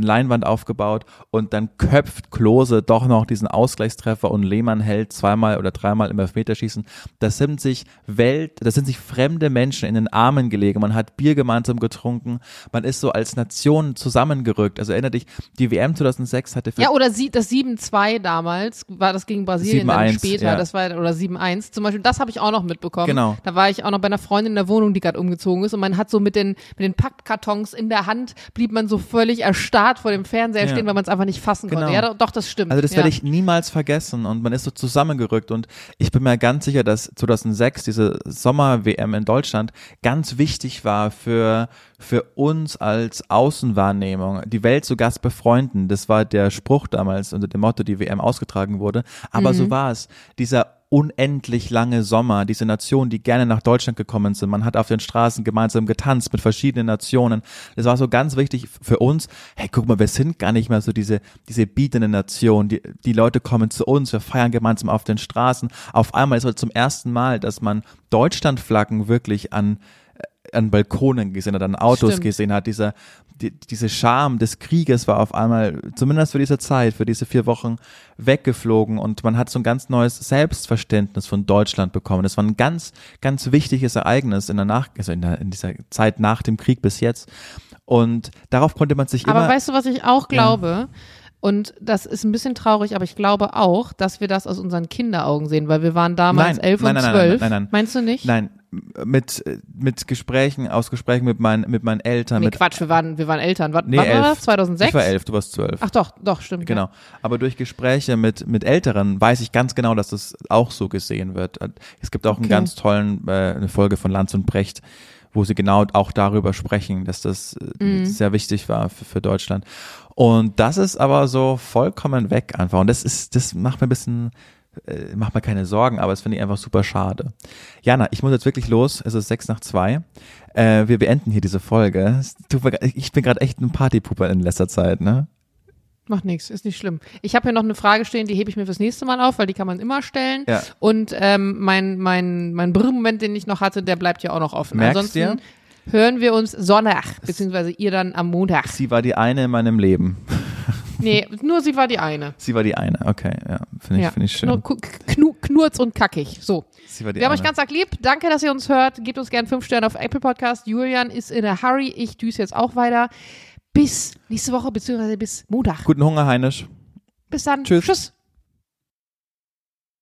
Leinwand aufgebaut und dann köpft Klose doch noch diesen Ausgleichstreffer und Lehmann hält zweimal oder dreimal im Elfmeterschießen. Das sind sich Welt, das sind sich fremde Menschen in den Armen gelegen, man hat Bier gemeinsam getrunken, man ist so als Nation zusammengerückt. Also erinnere dich, die WM 2006 hatte Ja, oder sie, das 7-2 damals, war das gegen Brasilien dann 7-1, später, ja. das war, oder 7-1 zum Beispiel, das habe ich auch noch mitbekommen. Genau. Da war ich auch noch bei einer Freundin in der Wohnung, die gerade umgezogen ist und man hat so mit den, mit den Pappkartons in der Hand, blieb man so völlig erstarrt vor dem Fernseher Ja. stehen, weil man es einfach nicht fassen Genau. konnte. Ja, doch, das stimmt. Also das ja. werde ich niemals vergessen und man ist so zusammengerückt und ich bin mir ganz sicher, dass 2006 diese Sommer-WM in Deutschland ganz wichtig war für, für uns als Außenwahrnehmung, die Welt zu Gast befreunden. Das war der Spruch damals unter dem Motto, die WM ausgetragen wurde. Aber so war es. Dieser unendlich lange Sommer, diese Nationen, die gerne nach Deutschland gekommen sind. Man hat auf den Straßen gemeinsam getanzt mit verschiedenen Nationen. Das war so ganz wichtig für uns. Hey, guck mal, wir sind gar nicht mehr so diese, diese bietende Nation. Die, die Leute kommen zu uns, wir feiern gemeinsam auf den Straßen. Auf einmal ist es zum ersten Mal, dass man Deutschlandflaggen wirklich an äh, an Balkonen gesehen hat, an Autos Stimmt. gesehen hat. Dieser, die, diese Scham des Krieges war auf einmal, zumindest für diese Zeit, für diese vier Wochen, weggeflogen und man hat so ein ganz neues Selbstverständnis von Deutschland bekommen. Das war ein ganz, ganz wichtiges Ereignis in der Nach also in, der, in dieser Zeit nach dem Krieg bis jetzt. Und darauf konnte man sich Aber immer. weißt du, was ich auch glaube? Und das ist ein bisschen traurig, aber ich glaube auch, dass wir das aus unseren Kinderaugen sehen, weil wir waren damals Nein, elf nein, und nein, nein, zwölf. nein, nein, nein. Meinst du nicht? Nein, mit, mit Gesprächen, aus Gesprächen mit meinen, mit meinen Eltern. Nee, mit, Quatsch, wir waren, wir waren Eltern. Wann, Nee, wann war das? 2006? Ich war elf, du warst zwölf. Ach doch, doch, stimmt. Genau. Aber durch Gespräche mit, mit Älteren weiß ich ganz genau, dass das auch so gesehen wird. Es gibt auch einen Okay. ganz tollen, äh, eine Folge von Lanz und Brecht, wo sie genau auch darüber sprechen, dass das äh, Mhm. sehr wichtig war für, für Deutschland. Und das ist aber so vollkommen weg einfach. Und das ist, das macht mir ein bisschen, äh, macht mir keine Sorgen, aber das finde ich einfach super schade. Jana, ich muss jetzt wirklich los. Es ist sechs nach zwei. Äh, wir beenden hier diese Folge. Es Ich bin gerade echt ein Partypuper in letzter Zeit, ne? Macht nichts, ist nicht schlimm. Ich habe hier noch eine Frage stehen, die hebe ich mir fürs nächste Mal auf, weil die kann man immer stellen. Ja. Und ähm, mein, mein, mein Brr-Moment, den ich noch hatte, der bleibt ja auch noch offen. Merkst Ansonsten hören wir uns Sonntag, beziehungsweise ihr dann am Montag. Sie war die eine in meinem Leben. Nee, nur sie war die eine. Sie war die eine, okay, ja, finde ich, ja. finde ich schön. Nur knu, knurz und kackig. So. Sie war die Wir haben euch ganz arg lieb. Danke, dass ihr uns hört. Gebt uns gerne fünf Sterne auf Apple Podcast. Julian ist in a hurry. Ich düse jetzt auch weiter. Bis nächste Woche, beziehungsweise bis Montag. Guten Hunger, Heinisch. Bis dann. Tschüss. Tschüss.